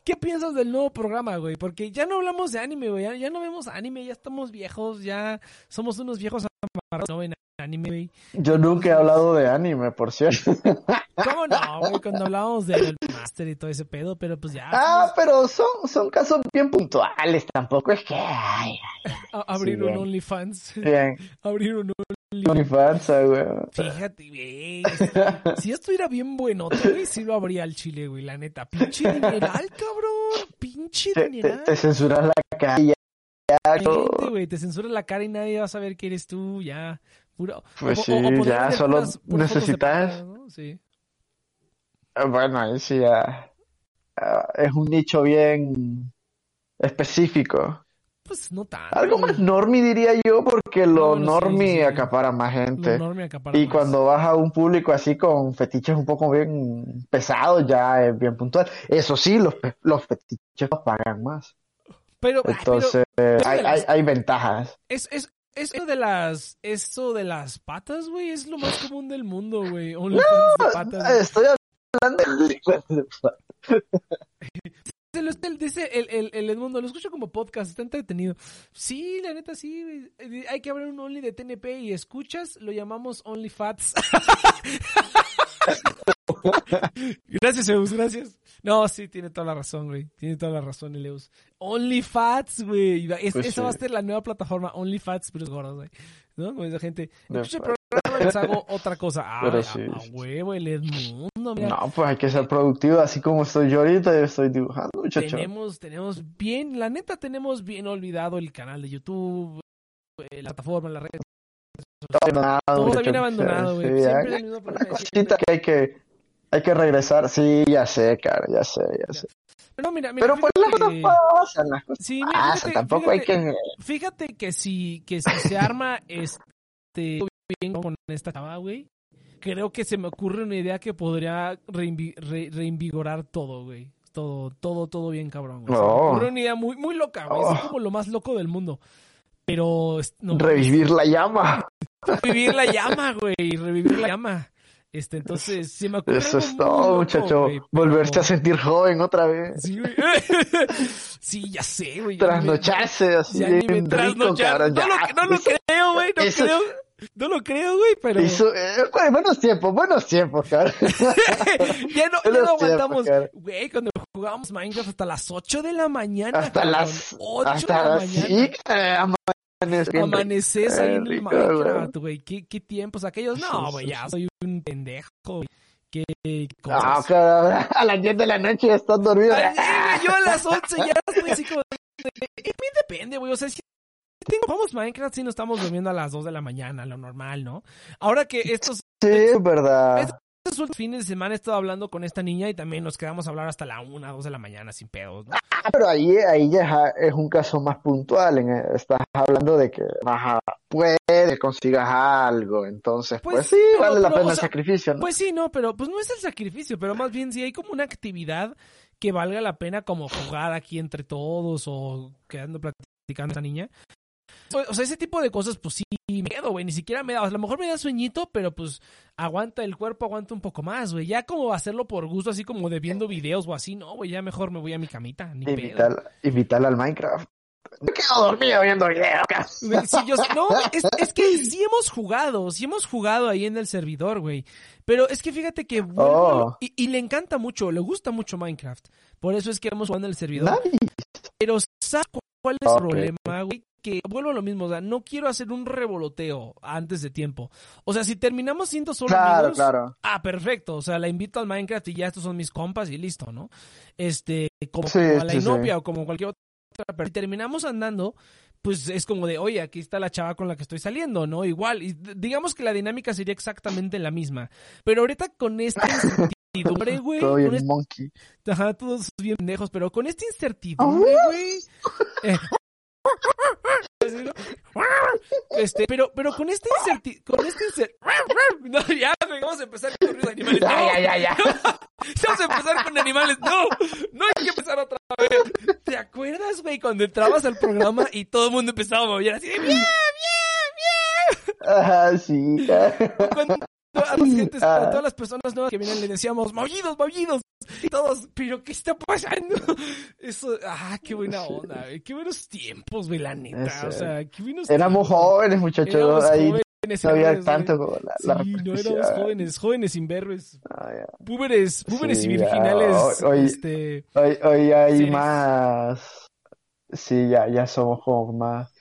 ¿qué piensas del nuevo programa, güey? Porque ya no hablamos de anime, güey. Ya, ya no vemos anime, ya estamos viejos, ya somos unos viejos no ven anime, güey. Yo nunca he hablado de anime, por cierto. ¿Cómo no, güey? Cuando hablábamos del Master y todo ese pedo, pero pues ya. Ah, pero son, son casos bien puntuales, tampoco es que... Ay, abrir sí, un. OnlyFans. bien. abrir un OnlyFans, ah, güey. Fíjate, güey. Si esto era bien bueno, güey, sí lo habría al chile, güey, la neta. Pinche dineral, cabrón. Pinche Te, te, dineral. te censuras la cara Gente, güey, te censuras la cara y nadie va a saber que eres tú, ya. Puro, Pues o- sí, o ya solo puras- necesitas- ¿no? Sí. Ah, Bueno, ahí sí ya... ah, es un nicho bien específico. Pues no tanto. Algo más normie diría yo, porque No, lo sí, sí. acapara más gente. acapara Y más. cuando vas a un público así con fetiches un poco bien pesados, ya es bien puntual. Eso sí, los, los fetiches los pagan más. Pero, Entonces, hay, las- hay, hay ventajas. es, es, eso de las, eso de las patas, güey, es lo más común del mundo, güey. De patas. Estoy hablando de... Dice el, el, el Edmundo, lo escucho como podcast, está entretenido. Sí, la neta, sí, Hay que abrir un Only de TNP y escuchas, lo llamamos OnlyFats. gracias, Eus, gracias. No, sí, tiene toda la razón, güey. Tiene toda la razón, el Eus. OnlyFats, güey. Es- Pues esa va a ser la nueva plataforma, OnlyFats, pero es gordo, güey. ¿No? Como esa gente. De Escucha el fa- programa les hago otra cosa. Ah, sí. huevo, el Edmundo, mira. No, pues hay que ser productivo, así como estoy yo ahorita, yo estoy dibujando, muchacho. Tenemos, tenemos bien, la neta tenemos bien olvidado el canal de YouTube, eh, la plataforma, la red, Todo abandonado, todo está muchacho. bien abandonado, güey. Sí, Siempre hay el cositas siempre. que hay que, hay que regresar. Sí, ya sé, cara, ya sé, ya sé. Pero mira, mira, Pero pues las fíjate cosas que- pasan, las cosas sí, mira, pasan, fíjate, tampoco hay fíjate- que... Fíjate que si, que si se arma este bien con esta chava, güey, creo que se me ocurre una idea que podría reinvi- re- reinvigorar todo, güey. Todo, todo, todo bien cabrón, güey. Se me Oh. ocurre una idea muy, muy loca, güey. Es Oh. como lo más loco del mundo. Pero es- no, Revivir la llama. revivir la llama, güey, revivir la llama. Este, entonces, se me ocurre Eso es todo, loco, muchacho. güey, Volverse pero- a sentir joven otra vez. Sí, güey. sí, ya sé, güey. me- Trasnocharse así ya me bien rico, trasnochar. No lo, no lo Eso- creo, güey, no eso- creo. No lo creo, güey, pero eso, eh, bueno, buenos tiempos, buenos tiempos, cara. ya no, ya no aguantamos. tiempos. Güey, cuando jugábamos Minecraft hasta las 8 de la mañana. Hasta cabrón. las... 8 Hasta de la mañana. Sí, eh, Amaneces ahí Qué en el Minecraft, güey. ¿Qué, qué tiempos aquellos. No, güey, ya soy un pendejo. güey. Qué Ah, cosas. cara, a las 10 de la noche ya estás dormido. Ay, yo a las 11 ya estoy así como. eh, depende, güey. O sea, si tengo, vamos Minecraft, si no estamos durmiendo a las 2 de la mañana, lo normal, ¿no? Ahora que estos, Sí, es verdad. estos últimos fines de semana he estado hablando con esta niña y también nos quedamos a hablar hasta la 1, 2 de la mañana sin pedos, ¿no? Ah, pero ahí, ahí ya es un caso más puntual. En, estás hablando de que vas a, puede consigas algo. Entonces, Pues, pues, sí, pero- vale la pero, pena o el sea, sacrificio, ¿no? Pues sí, no, pero pues no es el sacrificio, pero más bien si hay como una actividad que valga la pena como jugar aquí entre todos o quedando platicando esa niña. O o sea, ese tipo de cosas, pues sí, me quedo, güey. Ni siquiera me da, a lo mejor me da sueñito, pero pues aguanta el cuerpo, aguanta un poco más, güey. Ya como hacerlo por gusto, así como de viendo videos o así, no, güey, ya mejor me voy a mi camita, ni. Invitar, invitarla al Minecraft. Me quedo dormido viendo videos. sí, yo no, es, es que sí hemos jugado, sí hemos jugado ahí en el servidor, güey. Pero es que fíjate que Oh. y, y le encanta mucho, le gusta mucho Minecraft. Por eso es que hemos jugado en el servidor. Nice. Pero ¿sabes cuál es el problema, güey? Que vuelvo a lo mismo, o sea, no quiero hacer un revoloteo antes de tiempo. O sea, si terminamos siendo solo Claro, amigos, claro. ah, perfecto. O sea, la invito al Minecraft y ya estos son mis compas y listo, ¿no? Este, como, Sí, como a la sí, sí. inopia o como cualquier otra. Pero si terminamos andando, pues es como de, oye, aquí está la chava con la que estoy saliendo, ¿no? Igual. Y digamos que la dinámica sería exactamente la misma. Pero ahorita con esta incertidumbre, güey. Todo bien este- monkey. Ajá, todos bien pendejos, pero con esta incertidumbre, güey. eh, Este, pero, pero con incertidumbre, con incertidumbre, no, ya, vamos a empezar con de animales, no, Ya, ya, ya, vamos a empezar con animales, no, no hay que empezar otra vez, ¿te acuerdas, güey, cuando entrabas al programa y todo el mundo empezaba a mover así de, bien, bien, bien, Ajá, sí. cuando a, las gentes- a Ah. todas las personas nuevas que vienen le decíamos, maullidos, maullidos. Y todos, pero ¿qué está pasando? Eso, ah, qué buena onda, güey. Qué buenos tiempos, güey, la neta. O sea, qué buenos Éramos tiempos. jóvenes, muchachos. Éramos ahí jóvenes, no había güey. tanto como la, la Sí, no éramos jóvenes, jóvenes imberbes, Ah, ya. púberes, púberes Sí, y ya, virginales, hoy- este... Hoy, hoy hay más. Sí, ya, ya somos como más.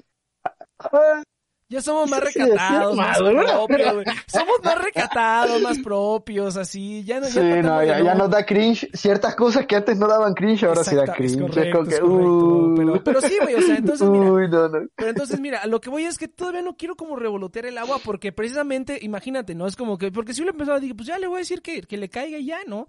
Ya somos más recatados, más propios, güey. Somos más recatados, más propios, así. Ya no, ya Sí, no, ya, ya nos da cringe. Ciertas cosas que antes no daban cringe, ahora sí da es cringe. como que, es correcto, uh, pero, pero sí, güey, o sea, entonces mira, Uy, no, no. pero entonces mira, a lo que voy es que todavía no quiero como revolotear el agua porque precisamente, imagínate, ¿no? Es como que, porque si yo le empezaba, dije, pues ya le voy a decir que, que le caiga ya, ¿no?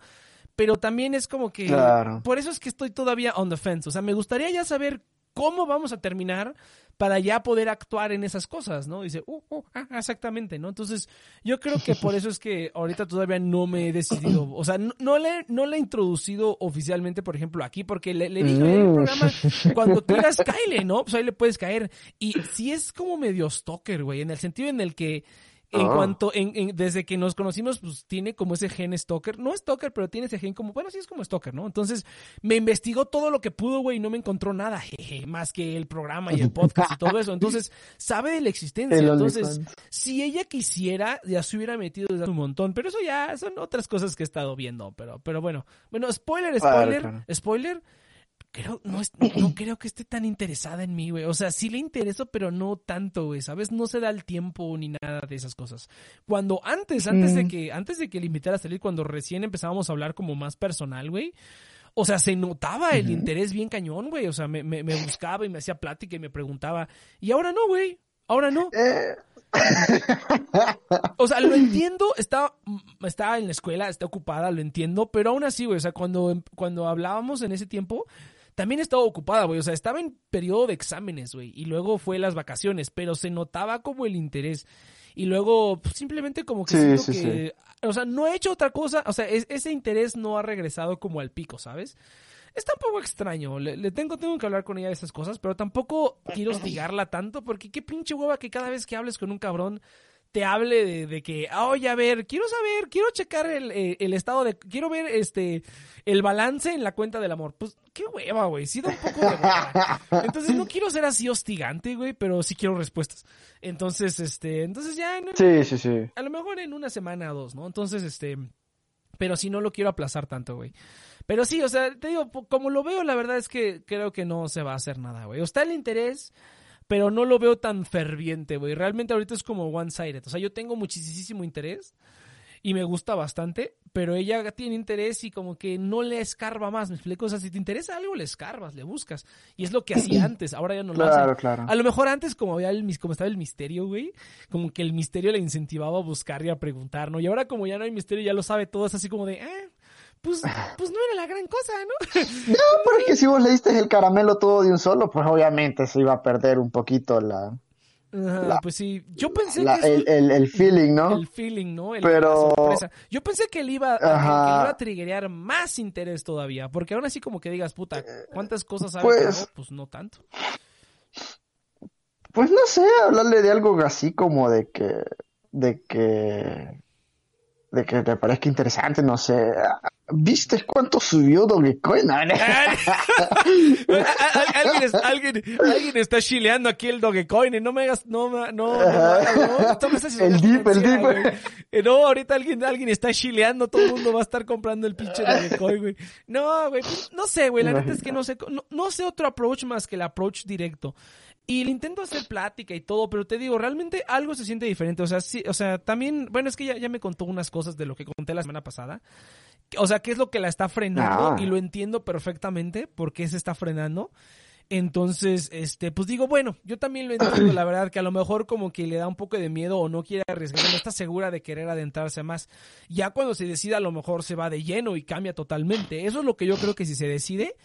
Pero también es como que, Claro. por eso es que estoy todavía on the fence, o sea, me gustaría ya saber cómo vamos a terminar para ya poder actuar en esas cosas, ¿no? Dice, uh, uh, ah, exactamente, ¿no? Entonces, yo creo que por eso es que ahorita todavía no me he decidido, o sea, no, no le, no le he introducido oficialmente, por ejemplo, aquí, porque le, le dije en el Mm. programa, cuando quieras, cáele, ¿no? Pues ahí le puedes caer. Y sí es como medio stalker, güey, en el sentido en el que en Ah. cuanto, en, en- desde que nos conocimos, pues tiene como ese gen stalker. No stalker, pero tiene ese gen como, bueno, sí es como stalker, ¿no? Entonces, me investigó todo lo que pudo, güey, y no me encontró nada, jeje, más que el programa y el podcast y todo eso. Entonces, sabe de la existencia. El Entonces, si ella quisiera, ya se hubiera metido un montón. Pero eso ya son otras cosas que he estado viendo. Pero, pero bueno. Bueno, spoiler, Claro, spoiler, claro. spoiler. Creo, no, es- no creo que esté tan interesada en mí, güey. O sea, sí le intereso, pero no tanto, güey. ¿Sabes? No se da el tiempo ni nada de esas cosas. Cuando antes, antes de Mm. que, antes de que le invitara a salir, cuando recién empezábamos a hablar como más personal, güey. O sea, se notaba el interés bien cañón, güey. O sea, me, me, me buscaba y me hacía plática y me preguntaba. Y ahora no, güey. Ahora no. Eh, O sea, lo entiendo, está, está en la escuela, está ocupada, lo entiendo, pero aún así, güey, o sea, cuando, cuando hablábamos en ese tiempo, también estaba ocupada, güey, o sea, estaba en periodo de exámenes, güey, y luego fue las vacaciones, pero se notaba como el interés. Y luego, pues, simplemente como que Sí, siento sí, que, o sea, no he hecho otra cosa, o sea, es- ese interés no ha regresado como al pico, ¿sabes? Está un poco extraño, le, le tengo, tengo que hablar con ella de esas cosas, pero tampoco quiero hostigarla tanto, porque qué pinche hueva que cada vez que hables con un cabrón te hable de, de que, ah, oye, a ver, quiero saber, quiero checar el, eh, el estado de, quiero ver este, el balance en la cuenta del amor. Pues, qué hueva, güey, sí da un poco de hueva. Entonces no quiero ser así hostigante, güey, pero sí quiero respuestas. Entonces, este, entonces ya, Sí, sí, sí. a lo mejor en una semana o dos, ¿no? Entonces, este, pero si no lo quiero aplazar tanto, güey. Pero sí, o sea, te digo, como lo veo, la verdad es que creo que no se va a hacer nada, güey. O está el interés, pero no lo veo tan ferviente, güey. Realmente ahorita es como one-sided. O sea, yo tengo muchísimo interés y me gusta bastante, pero ella tiene interés y como que no le escarba más, ¿me explico? O sea, si te interesa algo, le escarbas, le buscas. Y es lo que hacía antes, ahora ya no lo hace. Claro, claro. A lo mejor antes, como había el, como estaba el misterio, güey, como que el misterio le incentivaba a buscar y a preguntar, ¿no? Y ahora como ya no hay misterio, ya lo sabe todo, es así como de, ah, pues, pues no era la gran cosa, ¿no? No, pero es que si vos le diste el caramelo todo de un solo, pues obviamente se iba a perder un poquito la, Ajá, La- pues sí, yo pensé la- que el, el, el feeling, ¿no? el feeling, ¿no? El- Pero- la sorpresa. Yo pensé que él iba, que a triggerear más interés todavía, porque aún así como que digas, puta, ¿cuántas cosas sabe Pues-? Pues no tanto. Pues no sé, hablarle de algo así como de que, de que, de que te parezca interesante, no sé. ¿Viste cuánto subió Dogecoin? No. alguien, alguien, alguien está chileando aquí el Dogecoin. No me hagas, no, no, no, El dip, el dip. Eh, No, ahorita alguien, alguien está chileando, todo el mundo va a estar comprando el pinche Dogecoin, güey. No, güey, no sé, güey, la neta es que no sé, no, no sé otro approach más que el approach directo. Y le intento hacer plática y todo, pero te digo, realmente algo se siente diferente. O sea, sí, o sea, también, bueno, es que ya, ya me contó unas cosas de lo que conté la semana pasada. O sea, qué es lo que la está frenando Ah. y lo entiendo perfectamente por qué se está frenando. Entonces, este, pues digo, bueno, yo también lo entiendo, la verdad, que a lo mejor como que le da un poco de miedo o no quiere arriesgar, no está segura de querer adentrarse más. Ya cuando se decida, a lo mejor se va de lleno y cambia totalmente. Eso es lo que yo creo que si se decide,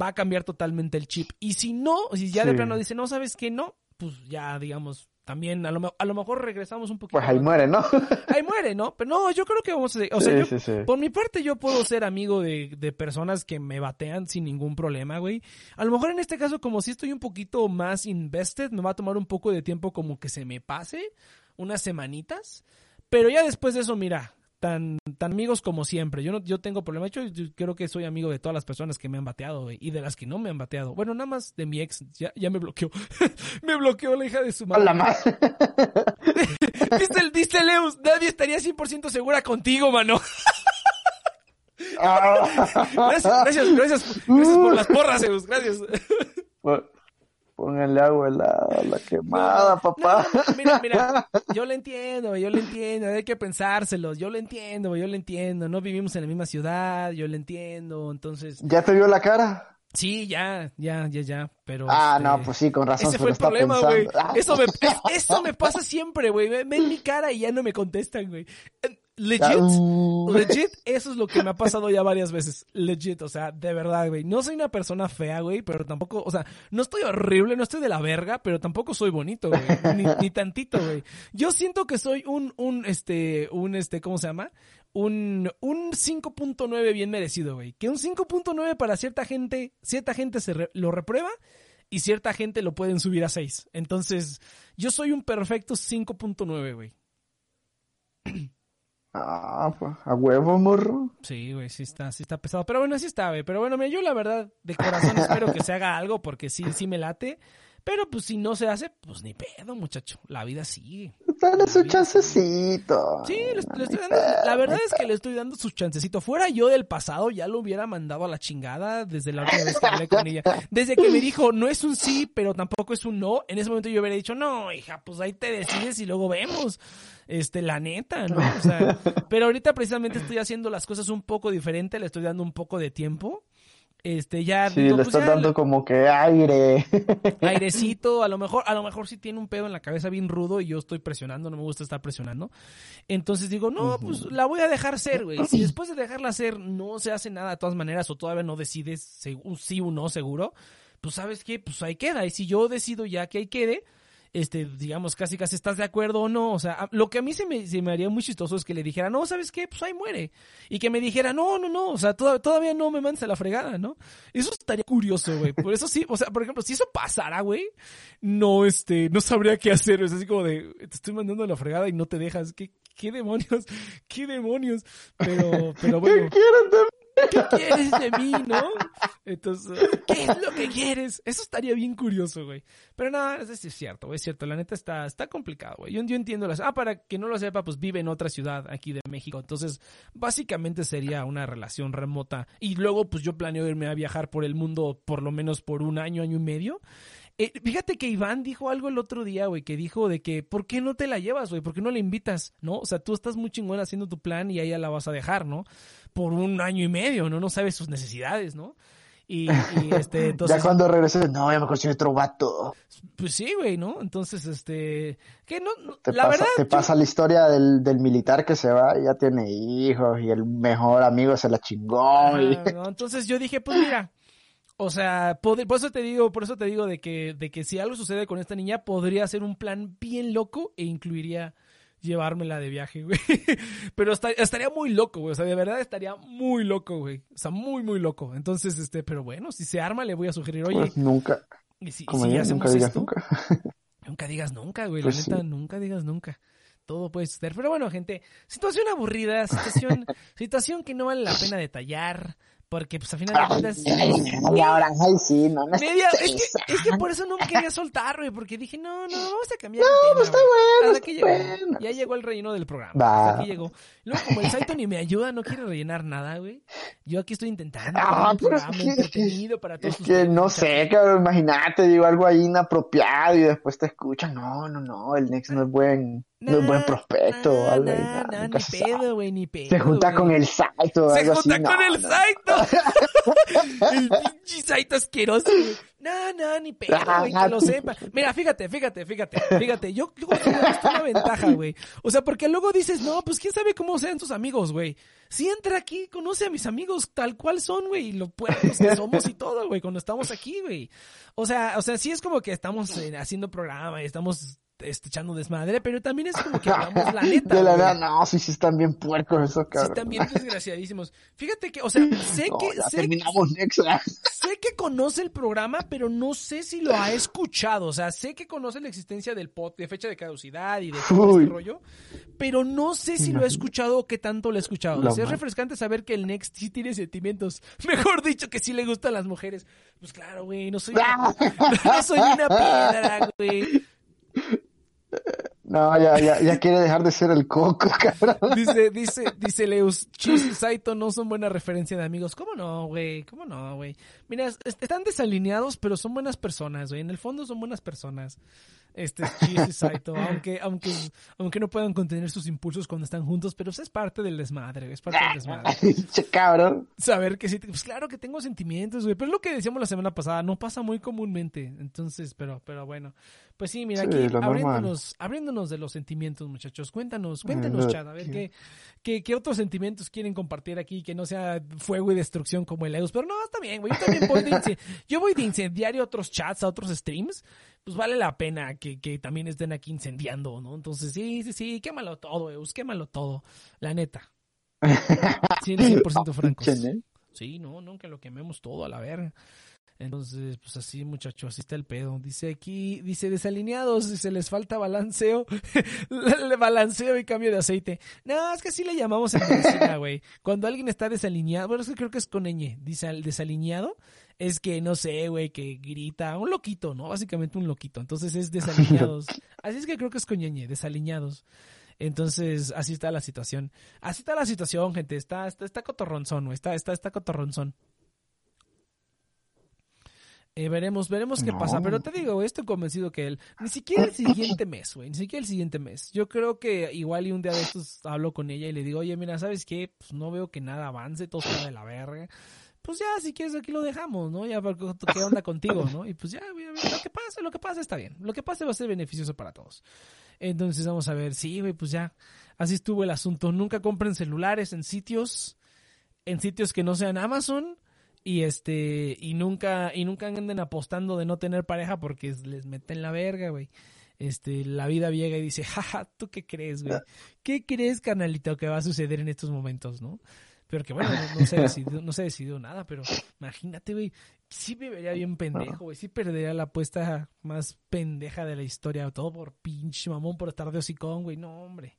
va a cambiar totalmente el chip. Y si no, si ya de plano dice, no, ¿sabes qué? No, pues ya, digamos, también a lo, a lo mejor regresamos un poquito. Pues ahí más. muere, ¿no? Ahí muere, ¿no? Pero no, yo creo que vamos a... O sea, Sí, yo- sí, sí. por mi parte yo puedo ser amigo de, de personas que me batean sin ningún problema, güey. A lo mejor en este caso, como si estoy un poquito más invested, me va a tomar un poco de tiempo como que se me pase, unas semanitas. Pero ya después de eso, mira, tan, tan amigos como siempre. Yo no, yo tengo problema. De hecho, yo creo que soy amigo de todas las personas que me han bateado, y de las que no me han bateado. Bueno, nada más de mi ex, ya, ya me bloqueó. me bloqueó la hija de su madre. Hola, madre. dice, el- dice Leus, nadie estaría 100% segura contigo, mano. Ah. Gracias, gracias, gracias, gracias por las porras, Leus, gracias. Pónganle agua helada a la quemada, papá. No, no, mira, mira, yo lo entiendo, yo lo entiendo, hay que pensárselos, yo lo entiendo, yo lo entiendo, no vivimos en la misma ciudad, yo lo entiendo, entonces, ¿Ya te vio la cara? Sí, ya, ya, ya, ya, pero... Ah, este, no, pues sí, con razón Ese se fue el problema, güey. Ah. Eso me, es- eso me pasa siempre, güey. Ven ven mi cara y ya no me contestan, güey. Eh, Legit, Uh. legit, eso es lo que me ha pasado ya varias veces. Legit, o sea, de verdad, güey. No soy una persona fea, güey, pero tampoco, o sea, no estoy horrible, no estoy de la verga, pero tampoco soy bonito, güey. Ni, ni tantito, güey. Yo siento que soy un, un, este, un, este, ¿cómo se llama? Un, un 5.9 bien merecido, güey. Que un 5.9 para cierta gente, cierta gente se re- lo reprueba y cierta gente lo pueden subir a 6. Entonces, yo soy un perfecto 5.9, güey. Ah, pues, a huevo, morro. Sí, güey, sí está, sí está pesado. Pero bueno, sí está, güey. Pero bueno, mira, yo la verdad, de corazón espero que se haga algo porque sí, sí me late. Pero pues si no se hace, pues ni pedo, muchacho. La vida sigue. Dale su chancecito. Sí, le, le estoy dando, la verdad es que le estoy dando su chancecito. Fuera yo del pasado, ya lo hubiera mandado a la chingada desde la última vez que hablé con ella. Desde que me dijo, no es un sí, pero tampoco es un no. En ese momento yo hubiera dicho, no, hija, pues ahí te decides y luego vemos. Este, la neta, ¿no? O sea, pero ahorita precisamente estoy haciendo las cosas un poco diferente, le estoy dando un poco de tiempo. Este, ya Sí, digo, le pues dando como que aire. airecito, a lo mejor, a lo mejor sí tiene un pedo en la cabeza bien rudo y yo estoy presionando, no me gusta estar presionando. Entonces digo, no, pues la voy a dejar ser, güey. Si después de dejarla ser no se hace nada de todas maneras o todavía no decides un sí o no seguro, pues sabes qué, pues ahí queda. Y si yo decido ya que ahí quede, este, digamos, casi casi estás de acuerdo o no. O sea, lo que a mí se me, se me haría muy chistoso es que le dijera, no, ¿sabes qué? Pues ahí muere. Y que me dijera, no, no, no, o sea, toda- todavía no me mandes a la fregada, ¿no? Eso estaría curioso, güey. Por eso sí, o sea, por ejemplo, si eso pasara, güey, no, este, no sabría qué hacer. Es así como de, te estoy mandando a la fregada y no te dejas. ¿Qué, qué demonios? ¿Qué demonios? Pero, pero bueno. ¿Quieren de ¿qué quieres de mí, no? Entonces, ¿qué es lo que quieres? Eso estaría bien curioso, güey. Pero nada, sí es cierto, güey, es cierto. La neta está, está complicado, güey. Yo, yo entiendo las... Ah, para que no lo sepa, pues vive en otra ciudad aquí de México. Entonces, básicamente sería una relación remota. Y luego, pues yo planeo irme a viajar por el mundo por lo menos por un año, año y medio. Eh, fíjate que Iván dijo algo el otro día, güey, que dijo de que, ¿por qué no te la llevas, güey? ¿Por qué no la invitas? ¿No? O sea, tú estás muy chingón haciendo tu plan y a ella la vas a dejar, ¿no? Por un año y medio, ¿no? No sabes sus necesidades, ¿no? Y, y, este, entonces, ya cuando regreses, no, ya me conseguí otro vato. pues sí, güey, ¿no? Entonces, este, que no, no- Te la pasa, verdad, te yo- pasa la historia del, del militar que se va y ya tiene hijos y el mejor amigo se la chingó. y- Ah, no, entonces yo dije, pues mira, o sea, por eso te digo, por eso te digo de que, de que si algo sucede con esta niña, podría ser un plan bien loco e incluiría llevármela de viaje, güey. Pero esta- estaría muy loco, güey. O sea, de verdad estaría muy loco, güey. O sea, muy, muy loco. Entonces, este, pero bueno, si se arma, le voy a sugerir, oye, Pues nunca, y si, y como si ya, nunca digas esto, nunca. Nunca digas nunca, güey. Pues la neta, sí. nunca digas nunca. Todo puede suceder. Pero bueno, gente, situación aburrida, situación, situación que no vale la pena detallar. Porque, pues, a final de cuentas. Y ahora, ay, sí, no, no Media, es, que, es que por eso no me quería soltar, güey, porque dije, no, no, vamos a cambiar No, el tema, pues está güey. bueno, Hasta está que llegó, bueno. ya llegó el relleno del programa. Va. Hasta aquí llegó. Luego, como el Saito ni me ayuda, no quiere rellenar nada, güey. Yo aquí estoy intentando Ah, un pero es programa que- entretenido para todos Es que no sé, cabrón, imagínate, digo algo ahí inapropiado y después te escuchan, no, no, no, el Nex no es buen, no es buen prospecto, algo ni pedo, güey, ni pedo. Se junta con el Saito, Se algo así, junta con no, el. Saito. el pinche Saito asqueroso. No, no, ni pedo, güey, que lo sepa. Mira, fíjate, fíjate, fíjate, fíjate. Yo, yo considero esto una ventaja, güey. O sea, porque luego dices, no, pues quién sabe cómo sean tus amigos, güey. Si entra aquí, conoce a mis amigos tal cual son, güey, y lo que somos y todo, güey, cuando estamos aquí, güey. O sea, o sea, sí es como que estamos eh, haciendo programa y estamos este, echando desmadre, pero también es como que hablamos la neta. De la nada, no, sí, sí están bien puercos esos Sí, cabrón. están bien desgraciadísimos. Fíjate que, o sea, sé No, que, ya sé, terminamos Nexa. sé que conoce el programa, pero no sé si lo ha escuchado. O sea, sé que conoce la existencia del pod, de fecha de caducidad y de todo Uy. este rollo, pero no sé si lo ha escuchado o qué tanto lo ha escuchado. Lo O sea, es refrescante saber que el Next sí tiene sentimientos. Mejor dicho, que sí le gustan las mujeres. Pues claro, güey, no soy, una- no soy una piedra, güey. No, ya, ya, ya quiere dejar de ser el coco, cabrón. Dice, dice, dice Leus, Chis y Saito no son buena referencia de amigos. ¿Cómo no, güey? ¿Cómo no, güey? Mira, es- están desalineados, pero son buenas personas, güey. En el fondo son buenas personas. Este es Chis y Saito, aunque, aunque, aunque no puedan contener sus impulsos cuando están juntos, pero pues es parte del desmadre, güey, es parte del desmadre. Che, cabrón. Saber que sí, pues claro que tengo sentimientos, güey, pero es lo que decíamos la semana pasada, no pasa muy comúnmente, entonces, pero, pero bueno. Pues sí, mira, Sí, aquí abriéndonos, abriéndonos de los sentimientos, muchachos, cuéntanos, cuéntanos, chat, a ver qué, qué, qué otros sentimientos quieren compartir aquí, que no sea fuego y destrucción como el Eus, pero no, está bien, güey, yo también voy de, yo voy de incendiario a otros chats, a otros streams, pues vale la pena que, que también estén aquí incendiando, ¿no? Entonces, sí, sí, sí, quémalo todo, Eus, quémalo todo, la neta. 100%, 100% francos. Sí, no, no, que lo quememos todo a la verga. Entonces, pues así, muchachos, así está el pedo. Dice aquí, dice desalineados, se les falta balanceo, le- balanceo y cambio de aceite. No, es que así le llamamos en medicina, güey. Cuando alguien está desalineado, bueno, es que creo que es con ñ, dice al desalineado, es que, no sé, güey, que grita, un loquito, ¿no? Básicamente un loquito. Entonces es desalineados. Así es que creo que es con ñ, desalineados. Entonces, así está la situación. Así está la situación, gente. Está, está, está cotorronzón, güey. Está, está, está cotorronzón. Eh, veremos, veremos qué No. pasa. Pero te digo, güey, estoy convencido que él, ni siquiera el siguiente mes, güey, ni siquiera el siguiente mes. Yo creo que igual y un día de estos hablo con ella y le digo, oye, mira, ¿sabes qué? Pues no veo que nada avance, todo está de la verga. Pues ya, si quieres, aquí lo dejamos, ¿no? Ya, pero ¿qué onda contigo, no? Y pues ya, güey, lo que pase, lo que pase está bien. Lo que pase va a ser beneficioso para todos. Entonces vamos a ver, sí, güey, pues ya, así estuvo el asunto. Nunca compren celulares en sitios, en sitios que no sean Amazon y este y nunca y nunca anden apostando de no tener pareja porque les meten la verga, güey. Este, la vida llega y dice, jaja, ¿tú qué crees, güey? ¿Qué crees, carnalito, que va a suceder en estos momentos, no? Pero que bueno, no, no se decidió, no se decidió nada, pero imagínate, güey, sí me vería bien pendejo, güey, sí perdería la apuesta más pendeja de la historia, todo por pinche mamón, por estar de hocicón, güey, no, hombre.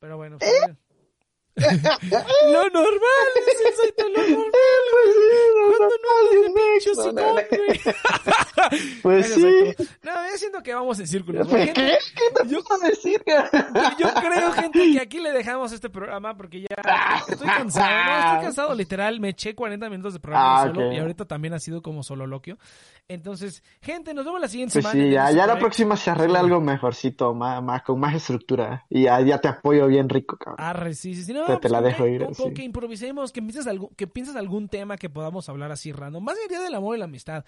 Pero bueno, pues, lo normal, es el Saito, lo normal, ¿Cuándo no hablas de hocicón, güey? Pues sí. No, yo siento que vamos en círculos. ¿Qué? ¿Qué te yo- puedo decir? yo creo, gente, que aquí le dejamos este programa porque ya estoy cansado. No, estoy cansado, literal. Me eché 40 minutos de programa Ah, solo y ahorita también ha sido como sololoquio. Entonces, gente, nos vemos la siguiente Pues semana. sí, ya, ya la próxima se arregla algo mejorcito, más, más, con más estructura. Y ya, ya te apoyo bien rico, cabrón. Arre, sí, sí, sí. No, Te- te pues la dejo que- ir, sí. que improvisemos, que pienses, algún, que pienses algún tema que podamos hablar así random. Más allá del amor y la amistad.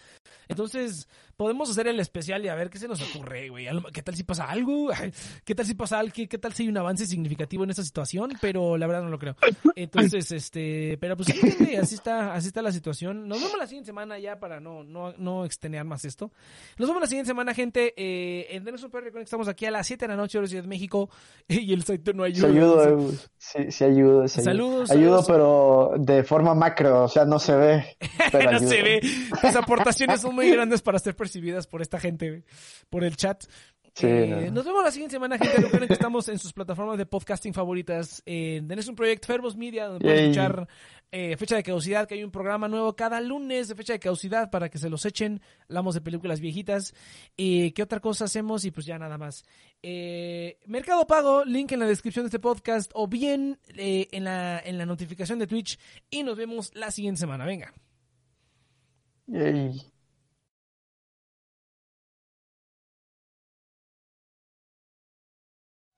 Entonces, podemos hacer el especial y a ver qué se nos ocurre, güey. ¿Qué tal si pasa algo? ¿Qué tal si pasa algo? ¿Qué, qué tal si hay un avance significativo en esta situación? Pero la verdad no lo creo. Entonces, este, pero pues sí, así está, así está la situación. Nos vemos la siguiente semana ya para no, no, no extenuar más esto. Nos vemos la siguiente semana, gente. Eh, en Denos Super Recon estamos aquí a las 7 de la noche, hora de Ciudad de México. Y el site no Se ayuda. dice. eh, sí, sí ayudo, sí. Saludos, Ayudo, saludos. pero de forma macro, o sea, no se ve. Pero no ayudo. se ve. Las aportaciones son muy grandes para ser percibidas por esta gente, por el chat. Sí, Eh, no. Nos vemos la siguiente semana, gente. Recuerden que estamos en sus plataformas de podcasting favoritas. Eh, tenés un proyecto Fervos Media donde pueden escuchar eh, Fecha de Caducidad, que hay un programa nuevo cada lunes de Fecha de Caducidad para que se los echen. Hablamos de películas viejitas. Eh, ¿Qué otra cosa hacemos? Y pues ya nada más. Mercado Pago, link en la descripción de este podcast o bien en, la, en la notificación de Twitch. Y nos vemos la siguiente semana. Venga. Yay.